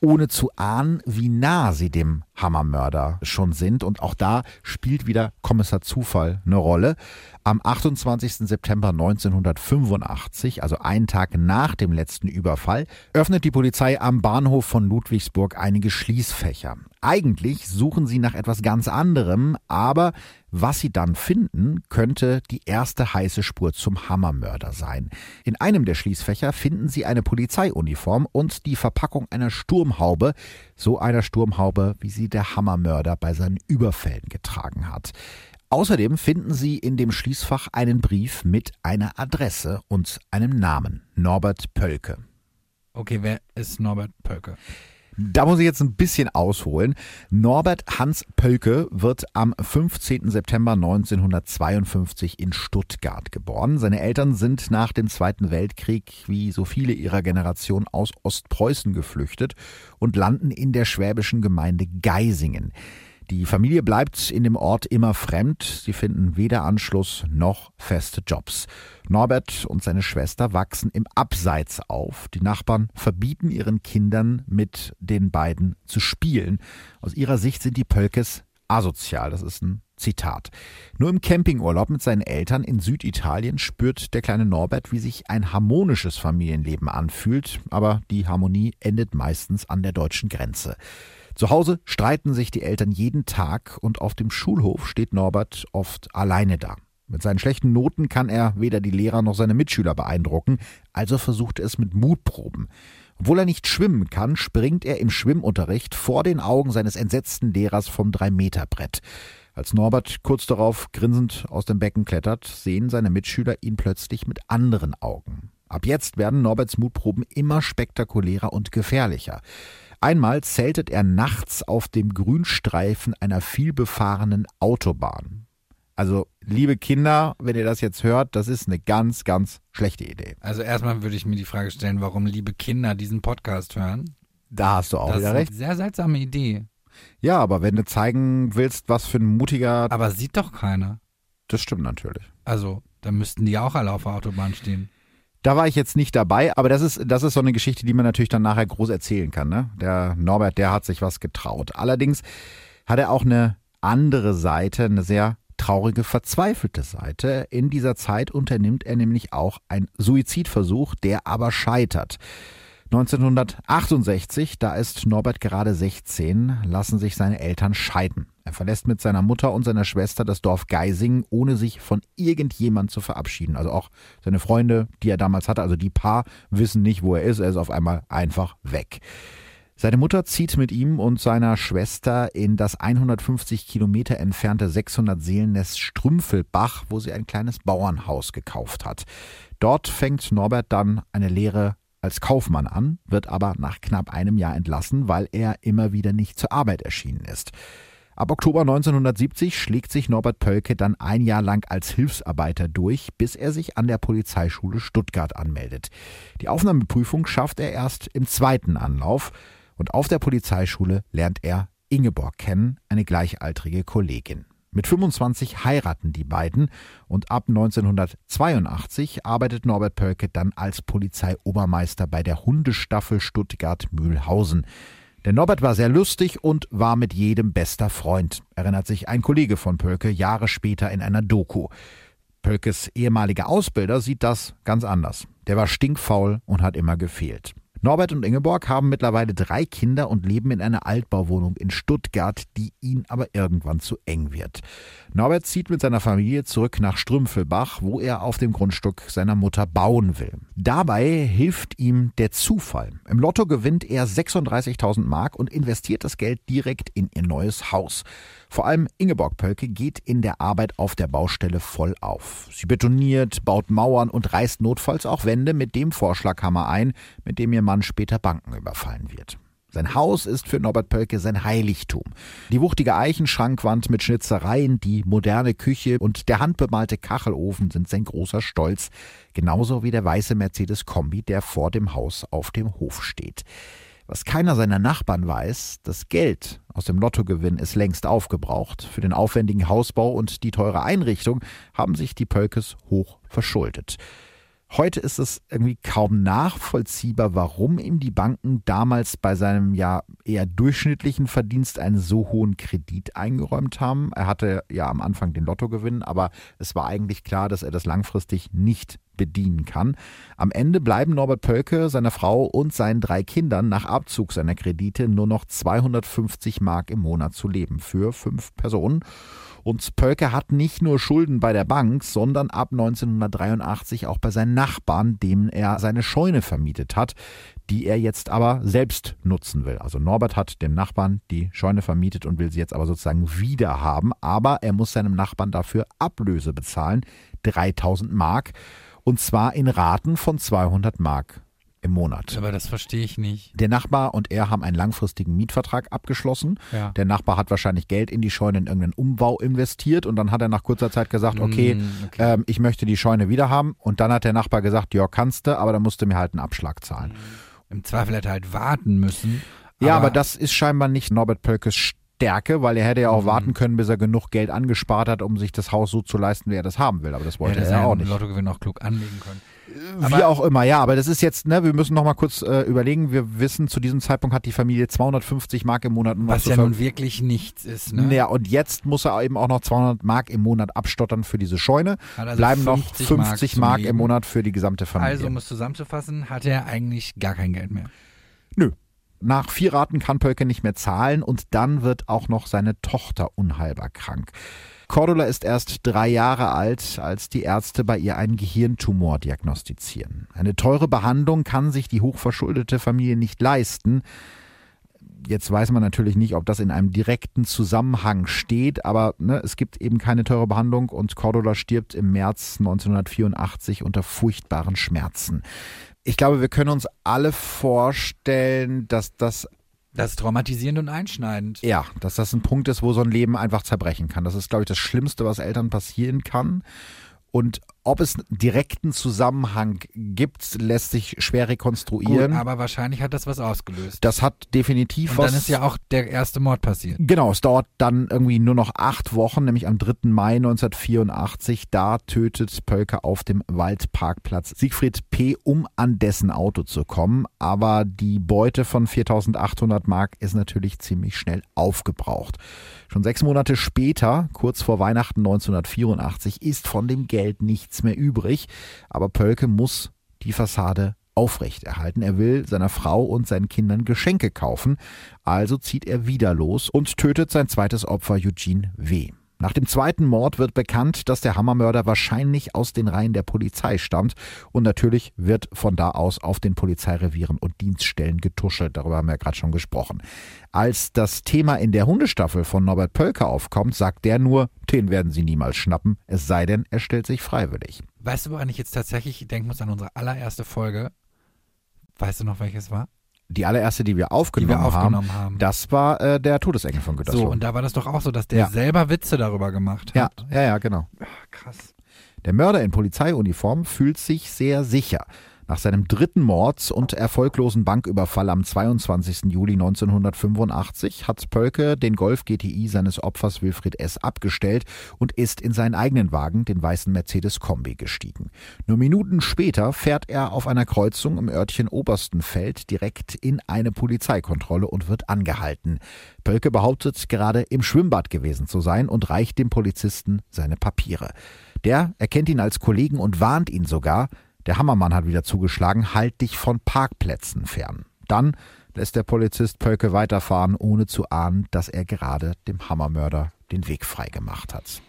ohne zu ahnen, wie nah sie dem Hammermörder schon sind. Und auch da spielt wieder Kommissar Zufall eine Rolle. Am 28. September 1985, also einen Tag nach dem letzten Überfall, öffnet die Polizei am Bahnhof von Ludwigsburg einige Schließfächer. Eigentlich suchen sie nach etwas ganz anderem, aber was sie dann finden, könnte die erste heiße Spur zum Hammermörder sein. In einem der Schließfächer finden sie eine Polizeiuniform und die Verpackung einer Sturmhaube, so einer Sturmhaube, wie sie der Hammermörder bei seinen Überfällen getragen hat. Außerdem finden Sie in dem Schließfach einen Brief mit einer Adresse und einem Namen. Norbert Pölke. Okay, wer ist Norbert Pölke? Da muss ich jetzt ein bisschen ausholen. Norbert Hans Pölke wird am 15. September 1952 in Stuttgart geboren. Seine Eltern sind nach dem Zweiten Weltkrieg, wie so viele ihrer Generation, aus Ostpreußen geflüchtet und landen in der schwäbischen Gemeinde Geisingen. Die Familie bleibt in dem Ort immer fremd. Sie finden weder Anschluss noch feste Jobs. Norbert und seine Schwester wachsen im Abseits auf. Die Nachbarn verbieten ihren Kindern mit den beiden zu spielen. Aus ihrer Sicht sind die Pölkes asozial. Das ist ein Zitat. Nur im Campingurlaub mit seinen Eltern in Süditalien spürt der kleine Norbert, wie sich ein harmonisches Familienleben anfühlt, aber die Harmonie endet meistens an der deutschen Grenze. Zu Hause streiten sich die Eltern jeden Tag und auf dem Schulhof steht Norbert oft alleine da. Mit seinen schlechten Noten kann er weder die Lehrer noch seine Mitschüler beeindrucken, also versucht er es mit Mutproben. Obwohl er nicht schwimmen kann, springt er im Schwimmunterricht vor den Augen seines entsetzten Lehrers vom Drei-Meter-Brett. Als Norbert kurz darauf grinsend aus dem Becken klettert, sehen seine Mitschüler ihn plötzlich mit anderen Augen. Ab jetzt werden Norberts Mutproben immer spektakulärer und gefährlicher. Einmal zeltet er nachts auf dem Grünstreifen einer vielbefahrenen Autobahn. Also, liebe Kinder, wenn ihr das jetzt hört, das ist eine ganz, ganz schlechte Idee. Also erstmal würde ich mir die Frage stellen, warum liebe Kinder diesen Podcast hören. Da hast du auch das wieder recht. Ist eine sehr seltsame Idee. Ja, aber wenn du zeigen willst, was für ein mutiger. Aber sieht doch keiner. Das stimmt natürlich. Also, da müssten die auch alle auf der Autobahn stehen. Da war ich jetzt nicht dabei, aber das ist, das ist so eine Geschichte, die man natürlich dann nachher groß erzählen kann. Ne? Der Norbert, der hat sich was getraut. Allerdings hat er auch eine andere Seite, eine sehr traurige, verzweifelte Seite. In dieser Zeit unternimmt er nämlich auch einen Suizidversuch, der aber scheitert. 1968, da ist Norbert gerade 16, lassen sich seine Eltern scheiden. Er verlässt mit seiner Mutter und seiner Schwester das Dorf Geising, ohne sich von irgendjemand zu verabschieden. Also auch seine Freunde, die er damals hatte, also die Paar, wissen nicht, wo er ist. Er ist auf einmal einfach weg. Seine Mutter zieht mit ihm und seiner Schwester in das 150 Kilometer entfernte 600 Seelennest Strümpfelbach, wo sie ein kleines Bauernhaus gekauft hat. Dort fängt Norbert dann eine Lehre als Kaufmann an, wird aber nach knapp einem Jahr entlassen, weil er immer wieder nicht zur Arbeit erschienen ist. Ab Oktober 1970 schlägt sich Norbert Pölke dann ein Jahr lang als Hilfsarbeiter durch, bis er sich an der Polizeischule Stuttgart anmeldet. Die Aufnahmeprüfung schafft er erst im zweiten Anlauf und auf der Polizeischule lernt er Ingeborg kennen, eine gleichaltrige Kollegin. Mit 25 heiraten die beiden und ab 1982 arbeitet Norbert Pölke dann als Polizeiobermeister bei der Hundestaffel Stuttgart-Mühlhausen. Der Norbert war sehr lustig und war mit jedem bester Freund, erinnert sich ein Kollege von Pölke Jahre später in einer Doku. Pölkes ehemaliger Ausbilder sieht das ganz anders. Der war stinkfaul und hat immer gefehlt. Norbert und Ingeborg haben mittlerweile drei Kinder und leben in einer Altbauwohnung in Stuttgart, die ihnen aber irgendwann zu eng wird. Norbert zieht mit seiner Familie zurück nach Strümpfelbach, wo er auf dem Grundstück seiner Mutter bauen will. Dabei hilft ihm der Zufall. Im Lotto gewinnt er 36.000 Mark und investiert das Geld direkt in ihr neues Haus. Vor allem Ingeborg Pölke geht in der Arbeit auf der Baustelle voll auf. Sie betoniert, baut Mauern und reißt notfalls auch Wände mit dem Vorschlaghammer ein, mit dem ihr Mann später Banken überfallen wird. Sein Haus ist für Norbert Pölke sein Heiligtum. Die wuchtige Eichenschrankwand mit Schnitzereien, die moderne Küche und der handbemalte Kachelofen sind sein großer Stolz, genauso wie der weiße Mercedes Kombi, der vor dem Haus auf dem Hof steht. Was keiner seiner Nachbarn weiß, das Geld aus dem Lottogewinn ist längst aufgebraucht. Für den aufwendigen Hausbau und die teure Einrichtung haben sich die Pölkes hoch verschuldet. Heute ist es irgendwie kaum nachvollziehbar, warum ihm die Banken damals bei seinem ja eher durchschnittlichen Verdienst einen so hohen Kredit eingeräumt haben. Er hatte ja am Anfang den Lottogewinn, aber es war eigentlich klar, dass er das langfristig nicht bedienen kann. Am Ende bleiben Norbert Pölke, seiner Frau und seinen drei Kindern nach Abzug seiner Kredite nur noch 250 Mark im Monat zu leben für fünf Personen. Und Pölke hat nicht nur Schulden bei der Bank, sondern ab 1983 auch bei seinen Nachbarn, dem er seine Scheune vermietet hat, die er jetzt aber selbst nutzen will. Also Norbert hat dem Nachbarn die Scheune vermietet und will sie jetzt aber sozusagen wieder haben, aber er muss seinem Nachbarn dafür Ablöse bezahlen, 3000 Mark, und zwar in Raten von 200 Mark im Monat. Aber das verstehe ich nicht. Der Nachbar und er haben einen langfristigen Mietvertrag abgeschlossen. Ja. Der Nachbar hat wahrscheinlich Geld in die Scheune in irgendeinen Umbau investiert und dann hat er nach kurzer Zeit gesagt, okay, Mm, okay. Ähm, ich möchte die Scheune wieder haben. Und dann hat der Nachbar gesagt, ja, kannst du, aber dann musst du mir halt einen Abschlag zahlen. Im Zweifel hätte er halt warten müssen. Ja, aber das ist scheinbar nicht Norbert Pölkes Stärke, weil er hätte ja auch Mhm. warten können, bis er genug Geld angespart hat, um sich das Haus so zu leisten, wie er das haben will. Aber das wollte hätte er auch seinen nicht. Lottogewinn auch klug anlegen können. Wie Aber- auch immer, ja, aber das ist jetzt, ne, wir müssen noch mal kurz äh, überlegen. Wir wissen, zu diesem Zeitpunkt hat die Familie 250 Mark im Monat. noch Was ja nun wirklich nichts ist. Ne? Ja, und jetzt muss er eben auch noch 200 Mark im Monat abstottern für diese Scheune. Also Bleiben noch 50 50 zum Mark, im. Monat für die gesamte Familie. Also, um es zusammenzufassen, hat er eigentlich gar kein Geld mehr. Nö. Nach vier Raten kann Pölke nicht mehr zahlen und dann wird auch noch seine Tochter unheilbar krank. Cordula ist erst drei Jahre alt, als die Ärzte bei ihr einen Gehirntumor diagnostizieren. Eine teure Behandlung kann sich die hochverschuldete Familie nicht leisten. Jetzt weiß man natürlich nicht, ob das in einem direkten Zusammenhang steht, aber ne, es gibt eben keine teure Behandlung und Cordula stirbt im März 1984 unter furchtbaren Schmerzen. Ich glaube, wir können uns alle vorstellen, dass das Das ist traumatisierend und einschneidend. ja, dass das ein Punkt ist, wo so ein Leben einfach zerbrechen kann. Das ist, glaube ich, das Schlimmste, was Eltern passieren kann. Und ob es einen direkten Zusammenhang gibt, lässt sich schwer Gut, rekonstruieren. aber wahrscheinlich hat das was ausgelöst. das hat definitiv Und was. dann ist ja auch der erste Mord passiert. Genau, es dauert dann irgendwie nur noch acht Wochen, nämlich am 3. Mai 1984. Da tötet Pölke auf dem Waldparkplatz Siegfried P., um an dessen Auto zu kommen. Aber die Beute von 4800 Mark ist natürlich ziemlich schnell aufgebraucht. Schon sechs Monate später, kurz vor Weihnachten 1984, ist von dem Geld nichts mehr übrig. Aber Pölke muss die Fassade aufrechterhalten. Er will seiner Frau und seinen Kindern Geschenke kaufen. Also zieht er wieder los und tötet sein zweites Opfer Eugene W. Nach dem zweiten Mord wird bekannt, dass der Hammermörder wahrscheinlich aus den Reihen der Polizei stammt und natürlich wird von da aus auf den Polizeirevieren und Dienststellen getuschelt. Darüber haben wir ja gerade schon gesprochen. Als das Thema in der Hundestaffel von Norbert Pölke aufkommt, sagt der nur, den werden sie niemals schnappen, es sei denn, er stellt sich freiwillig. Weißt du, woran ich jetzt tatsächlich denken muss an unsere allererste Folge? Weißt du noch, welches war? Die allererste, die wir Die aufgenommen, wir aufgenommen haben. haben, das war äh, der Todesengel von so, Gütersloh. und da war das doch auch so, dass der Ja. selber Witze darüber gemacht ja, hat. ja, ja, genau. Krass. Der Mörder in Polizeiuniform fühlt sich sehr sicher. Nach seinem dritten Mords- und erfolglosen Banküberfall am 22. Juli 1985 hat Pölke den Golf GTI seines Opfers Wilfried S. abgestellt und ist in seinen eigenen Wagen, den weißen Mercedes Kombi, gestiegen. Nur Minuten später fährt er auf einer Kreuzung im Örtchen Oberstenfeld direkt in eine Polizeikontrolle und wird angehalten. Pölke behauptet, gerade im Schwimmbad gewesen zu sein und reicht dem Polizisten seine Papiere. Der erkennt ihn als Kollegen und warnt ihn sogar, der Hammermann hat wieder zugeschlagen, halt dich von Parkplätzen fern. Dann lässt der Polizist Pölke weiterfahren, ohne zu ahnen, dass er gerade dem Hammermörder den Weg freigemacht hat.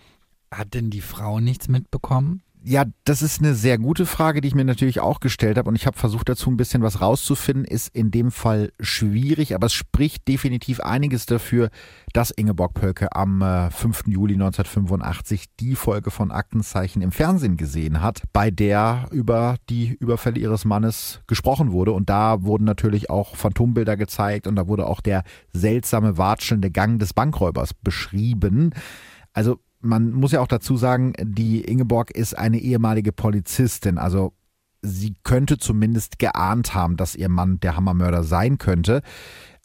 Hat denn die Frau nichts mitbekommen? Ja, das ist eine sehr gute Frage, die ich mir natürlich auch gestellt habe und ich habe versucht dazu ein bisschen was rauszufinden, ist in dem Fall schwierig, aber es spricht definitiv einiges dafür, dass Ingeborg Pölke am äh, 5. Juli 1985 die Folge von Aktenzeichen im Fernsehen gesehen hat, bei der über die Überfälle ihres Mannes gesprochen wurde und da wurden natürlich auch Phantombilder gezeigt und da wurde auch der seltsame watschelnde Gang des Bankräubers beschrieben. Also man muss ja auch dazu sagen, die Ingeborg ist eine ehemalige Polizistin. Also sie könnte zumindest geahnt haben, dass ihr Mann der Hammermörder sein könnte.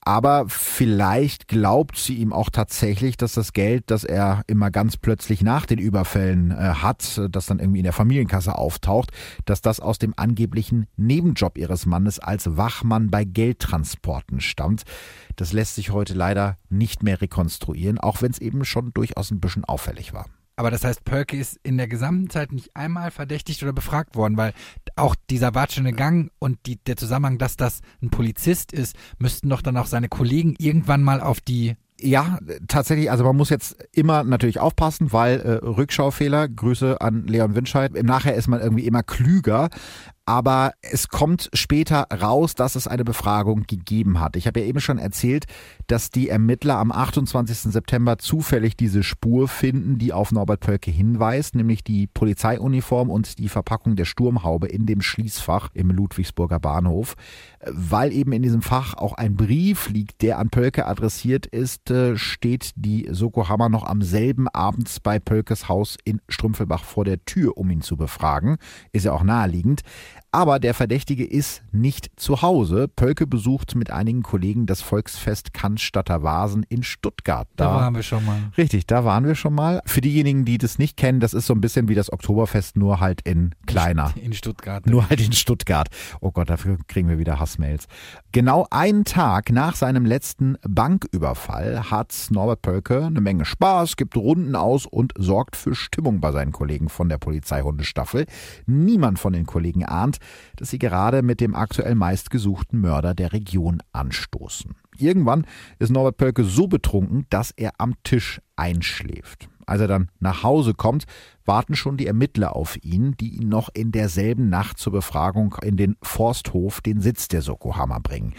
Aber vielleicht glaubt sie ihm auch tatsächlich, dass das Geld, das er immer ganz plötzlich nach den Überfällen äh, hat, das dann irgendwie in der Familienkasse auftaucht, dass das aus dem angeblichen Nebenjob ihres Mannes als Wachmann bei Geldtransporten stammt. Das lässt sich heute leider nicht mehr rekonstruieren, auch wenn es eben schon durchaus ein bisschen auffällig war. Aber das heißt, Pölke ist in der gesamten Zeit nicht einmal verdächtigt oder befragt worden, weil auch dieser watschende Gang und die, der Zusammenhang, dass das ein Polizist ist, müssten doch dann auch seine Kollegen irgendwann mal auf die ja, tatsächlich, also man muss jetzt immer natürlich aufpassen, weil äh, Rückschaufehler, Grüße an Leon Winscheid, im Nachher ist man irgendwie immer klüger, aber es kommt später raus, dass es eine Befragung gegeben hat. Ich habe ja eben schon erzählt, dass die Ermittler am 28. September zufällig diese Spur finden, die auf Norbert Pölke hinweist, nämlich die Polizeiuniform und die Verpackung der Sturmhaube in dem Schließfach im Ludwigsburger Bahnhof. Weil eben in diesem Fach auch ein Brief liegt, der an Pölke adressiert ist, äh, steht die Soko Hammer noch am selben Abend bei Pölkes Haus in Strümpfelbach vor der Tür, um ihn zu befragen. Ist ja auch naheliegend. Aber der Verdächtige ist nicht zu Hause. Pölke besucht mit einigen Kollegen das Volksfest Cannstatter Vasen in Stuttgart. Da, da waren wir schon mal. Richtig, da waren wir schon mal. Für diejenigen, die das nicht kennen, das ist so ein bisschen wie das Oktoberfest, nur halt in kleiner. In Stuttgart. Nur halt in Stuttgart. Oh Gott, dafür kriegen wir wieder Hassmails. Genau einen Tag nach seinem letzten Banküberfall hat Norbert Pölke eine Menge Spaß, gibt Runden aus und sorgt für Stimmung bei seinen Kollegen von der Polizeihundestaffel. Niemand von den Kollegen ahnt, dass sie gerade mit dem aktuell meistgesuchten Mörder der Region anstoßen. Irgendwann ist Norbert Pölke so betrunken, dass er am Tisch einschläft. Als er dann nach Hause kommt, warten schon die Ermittler auf ihn, die ihn noch in derselben Nacht zur Befragung in den Forsthof, den Sitz der Sokohammer, bringen.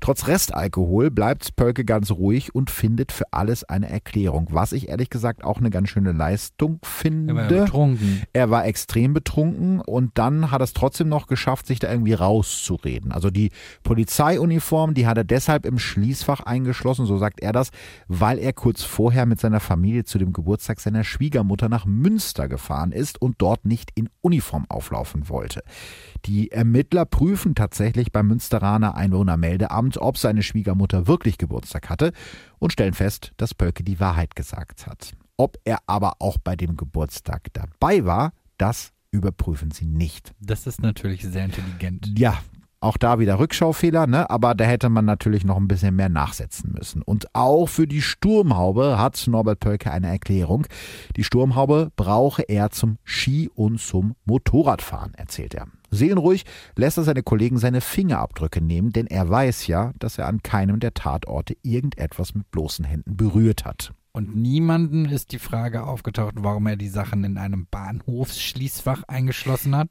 Trotz Restalkohol bleibt Pölke ganz ruhig und findet für alles eine Erklärung, was ich ehrlich gesagt auch eine ganz schöne Leistung finde. Er war betrunken. Er war extrem betrunken und dann hat er es trotzdem noch geschafft, sich da irgendwie rauszureden. Also die Polizeiuniform, die hat er deshalb im Schließfach eingeschlossen, so sagt er das, weil er kurz vorher mit seiner Familie zu dem Geburtstag seiner Schwiegermutter nach Münster gefahren ist und dort nicht in Uniform auflaufen wollte. Die Ermittler prüfen tatsächlich beim Münsteraner Einwohnermeldeamt, ob seine Schwiegermutter wirklich Geburtstag hatte und stellen fest, dass Pölke die Wahrheit gesagt hat. Ob er aber auch bei dem Geburtstag dabei war, das überprüfen sie nicht. Das ist natürlich sehr intelligent. Ja, auch da wieder Rückschaufehler, ne? aber da hätte man natürlich noch ein bisschen mehr nachsetzen müssen. Und auch für die Sturmhaube hat Norbert Pölke eine Erklärung. Die Sturmhaube brauche er zum Ski- und zum Motorradfahren, erzählt er. Seelenruhig lässt er seine Kollegen seine Fingerabdrücke nehmen, denn er weiß ja, dass er an keinem der Tatorte irgendetwas mit bloßen Händen berührt hat. Und niemanden ist die Frage aufgetaucht, warum er die Sachen in einem Bahnhofsschließfach eingeschlossen hat?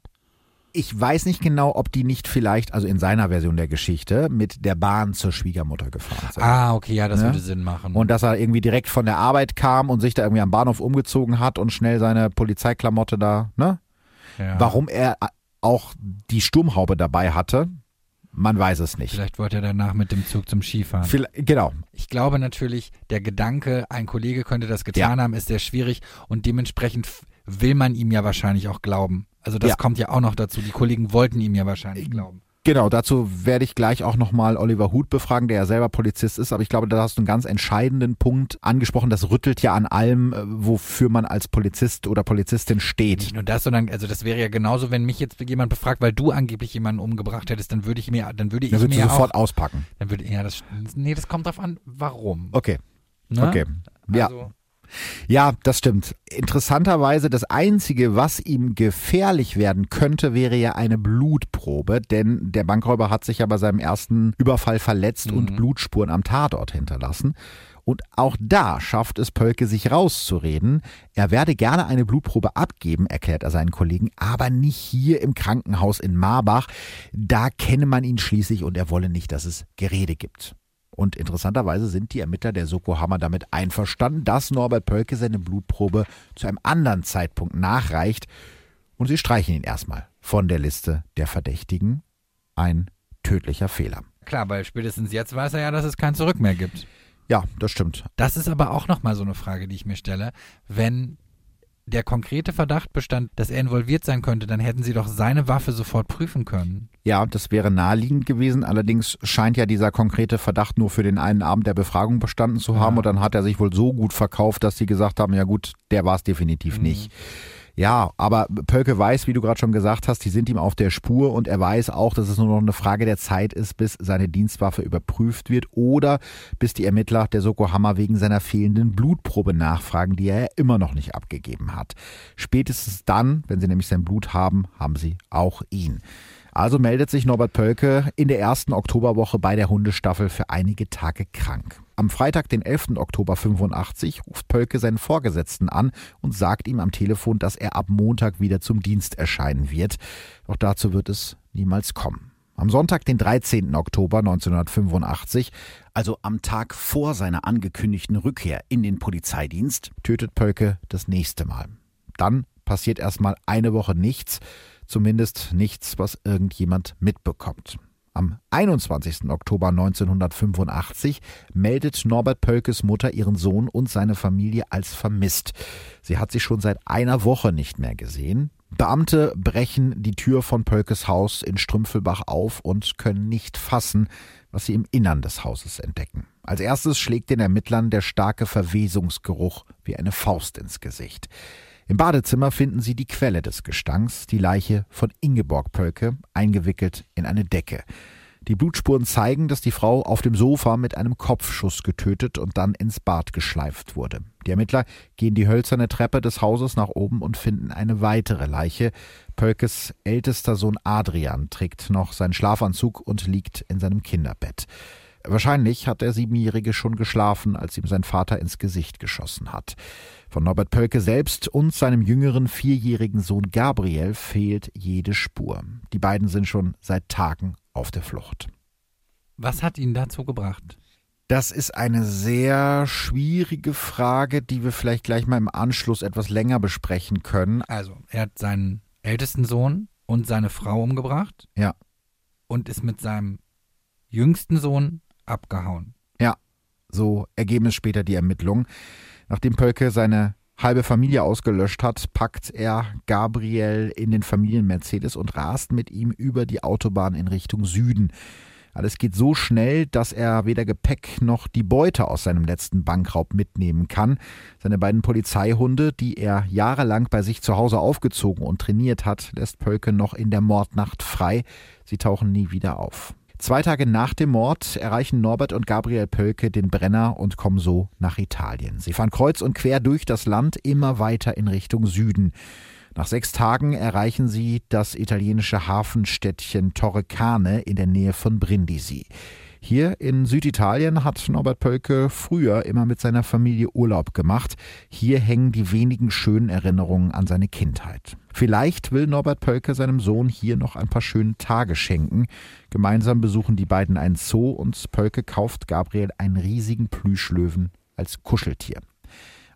Ich weiß nicht genau, ob die nicht vielleicht, also in seiner Version der Geschichte, mit der Bahn zur Schwiegermutter gefahren sind. Ah, okay, ja, das ja? würde Sinn machen. Und dass er irgendwie direkt von der Arbeit kam und sich da irgendwie am Bahnhof umgezogen hat und schnell seine Polizeiklamotte da, ne? Ja. Warum er auch die Sturmhaube dabei hatte, man weiß es nicht. Vielleicht wollte er danach mit dem Zug zum Skifahren. Vielleicht, genau. Ich glaube natürlich, der Gedanke, ein Kollege könnte das getan ja. haben, ist sehr schwierig und dementsprechend will man ihm ja wahrscheinlich auch glauben. Also das ja. kommt ja auch noch dazu. Die Kollegen wollten ihm ja wahrscheinlich glauben. Genau, dazu werde ich gleich auch nochmal Oliver Huth befragen, der ja selber Polizist ist. Aber ich glaube, da hast du einen ganz entscheidenden Punkt angesprochen. Das rüttelt ja an allem, äh, wofür man als Polizist oder Polizistin steht. Nicht nur das, sondern also das wäre ja genauso, wenn mich jetzt jemand befragt, weil du angeblich jemanden umgebracht hättest, dann würde ich mir, dann würde ich dann mir sofort auch, auspacken. Dann würde ja das, nee, das kommt darauf an, warum. Okay. Ne? Okay. Ja. Also, ja, das stimmt. Interessanterweise, das Einzige, was ihm gefährlich werden könnte, wäre ja eine Blutprobe, denn der Bankräuber hat sich ja bei seinem ersten Überfall verletzt mhm. und Blutspuren am Tatort hinterlassen. Und auch da schafft es Pölke, sich rauszureden. Er werde gerne eine Blutprobe abgeben, erklärt er seinen Kollegen, aber nicht hier im Krankenhaus in Marbach. Da kenne man ihn schließlich und er wolle nicht, dass es Gerede gibt. Und interessanterweise sind die Ermittler der Soko Hammer damit einverstanden, dass Norbert Pölke seine Blutprobe zu einem anderen Zeitpunkt nachreicht. Und sie streichen ihn erstmal von der Liste der Verdächtigen. Ein tödlicher Fehler. Klar, weil spätestens jetzt weiß er ja, dass es kein Zurück mehr gibt. Ja, das stimmt. Das ist aber auch nochmal so eine Frage, die ich mir stelle. Wenn der konkrete Verdacht bestand, dass er involviert sein könnte, dann hätten sie doch seine Waffe sofort prüfen können. Ja, das wäre naheliegend gewesen. Allerdings scheint ja dieser konkrete Verdacht nur für den einen Abend der Befragung bestanden zu haben. Ja. Und dann hat er sich wohl so gut verkauft, dass sie gesagt haben, ja gut, der war es definitiv mhm. nicht. Ja, aber Pölke weiß, wie du gerade schon gesagt hast, die sind ihm auf der Spur und er weiß auch, dass es nur noch eine Frage der Zeit ist, bis seine Dienstwaffe überprüft wird oder bis die Ermittler der Soko Hammer wegen seiner fehlenden Blutprobe nachfragen, die er immer noch nicht abgegeben hat. Spätestens dann, wenn sie nämlich sein Blut haben, haben sie auch ihn. Also meldet sich Norbert Pölke in der ersten Oktoberwoche bei der Hundestaffel für einige Tage krank. Am Freitag, den 11. Oktober 85, ruft Pölke seinen Vorgesetzten an und sagt ihm am Telefon, dass er ab Montag wieder zum Dienst erscheinen wird. Doch dazu wird es niemals kommen. Am Sonntag, den 13. Oktober 1985, also am Tag vor seiner angekündigten Rückkehr in den Polizeidienst, tötet Pölke das nächste Mal. Dann passiert erstmal eine Woche nichts, zumindest nichts, was irgendjemand mitbekommt. Am 21. Oktober 1985 meldet Norbert Pölkes Mutter ihren Sohn und seine Familie als vermisst. Sie hat sie schon seit einer Woche nicht mehr gesehen. Beamte brechen die Tür von Pölkes Haus in Strümpfelbach auf und können nicht fassen, was sie im Innern des Hauses entdecken. Als erstes schlägt den Ermittlern der starke Verwesungsgeruch wie eine Faust ins Gesicht. Im Badezimmer finden sie die Quelle des Gestanks, die Leiche von Ingeborg Pölke, eingewickelt in eine Decke. Die Blutspuren zeigen, dass die Frau auf dem Sofa mit einem Kopfschuss getötet und dann ins Bad geschleift wurde. Die Ermittler gehen die hölzerne Treppe des Hauses nach oben und finden eine weitere Leiche. Pölkes ältester Sohn Adrian trägt noch seinen Schlafanzug und liegt in seinem Kinderbett. Wahrscheinlich hat der Siebenjährige schon geschlafen, als ihm sein Vater ins Gesicht geschossen hat. Von Norbert Pölke selbst und seinem jüngeren vierjährigen Sohn Gabriel fehlt jede Spur. Die beiden sind schon seit Tagen auf der Flucht. Was hat ihn dazu gebracht? Das ist eine sehr schwierige Frage, die wir vielleicht gleich mal im Anschluss etwas länger besprechen können. Also, er hat seinen ältesten Sohn und seine Frau umgebracht. Ja. Und ist mit seinem jüngsten Sohn abgehauen. Ja, so ergeben es später die Ermittlungen. Nachdem Pölke seine halbe Familie ausgelöscht hat, packt er Gabriel in den Familien-Mercedes und rast mit ihm über die Autobahn in Richtung Süden. Alles geht so schnell, dass er weder Gepäck noch die Beute aus seinem letzten Bankraub mitnehmen kann. Seine beiden Polizeihunde, die er jahrelang bei sich zu Hause aufgezogen und trainiert hat, lässt Pölke noch in der Mordnacht frei. Sie tauchen nie wieder auf. Zwei Tage nach dem Mord erreichen Norbert und Gabriel Pölke den Brenner und kommen so nach Italien. Sie fahren kreuz und quer durch das Land immer weiter in Richtung Süden. Nach sechs Tagen erreichen sie das italienische Hafenstädtchen Torre Cane in der Nähe von Brindisi. Hier in Süditalien hat Norbert Pölke früher immer mit seiner Familie Urlaub gemacht. Hier hängen die wenigen schönen Erinnerungen an seine Kindheit. Vielleicht will Norbert Pölke seinem Sohn hier noch ein paar schöne Tage schenken. Gemeinsam besuchen die beiden einen Zoo und Pölke kauft Gabriel einen riesigen Plüschlöwen als Kuscheltier.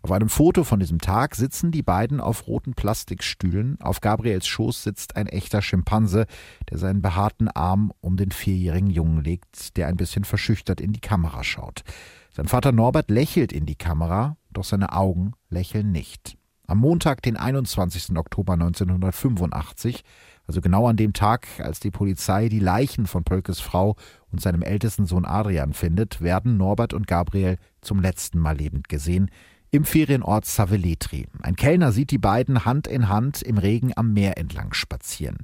Auf einem Foto von diesem Tag sitzen die beiden auf roten Plastikstühlen. Auf Gabriels Schoß sitzt ein echter Schimpanse, der seinen behaarten Arm um den vierjährigen Jungen legt, der ein bisschen verschüchtert in die Kamera schaut. Sein Vater Norbert lächelt in die Kamera, doch seine Augen lächeln nicht. Am Montag, den 21. Oktober 1985, also genau an dem Tag, als die Polizei die Leichen von Pölkes Frau und seinem ältesten Sohn Adrian findet, werden Norbert und Gabriel zum letzten Mal lebend gesehen im Ferienort Saveletri. Ein Kellner sieht die beiden Hand in Hand im Regen am Meer entlang spazieren.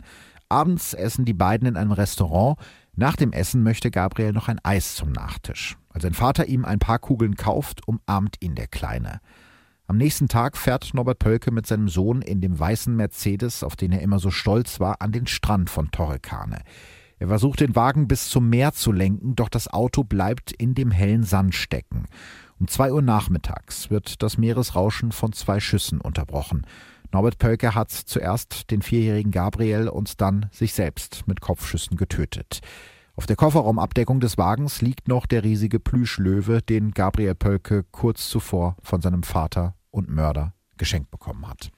Abends essen die beiden in einem Restaurant. Nach dem Essen möchte Gabriel noch ein Eis zum Nachtisch. Als sein Vater ihm ein paar Kugeln kauft, umarmt ihn der Kleine. Am nächsten Tag fährt Norbert Pölke mit seinem Sohn in dem weißen Mercedes, auf den er immer so stolz war, an den Strand von Torrekane. Er versucht den Wagen bis zum Meer zu lenken, doch das Auto bleibt in dem hellen Sand stecken. Um zwei Uhr nachmittags wird das Meeresrauschen von zwei Schüssen unterbrochen. Norbert Pölke hat zuerst den vierjährigen Gabriel und dann sich selbst mit Kopfschüssen getötet. Auf der Kofferraumabdeckung des Wagens liegt noch der riesige Plüschlöwe, den Gabriel Pölke kurz zuvor von seinem Vater und Mörder geschenkt bekommen hat.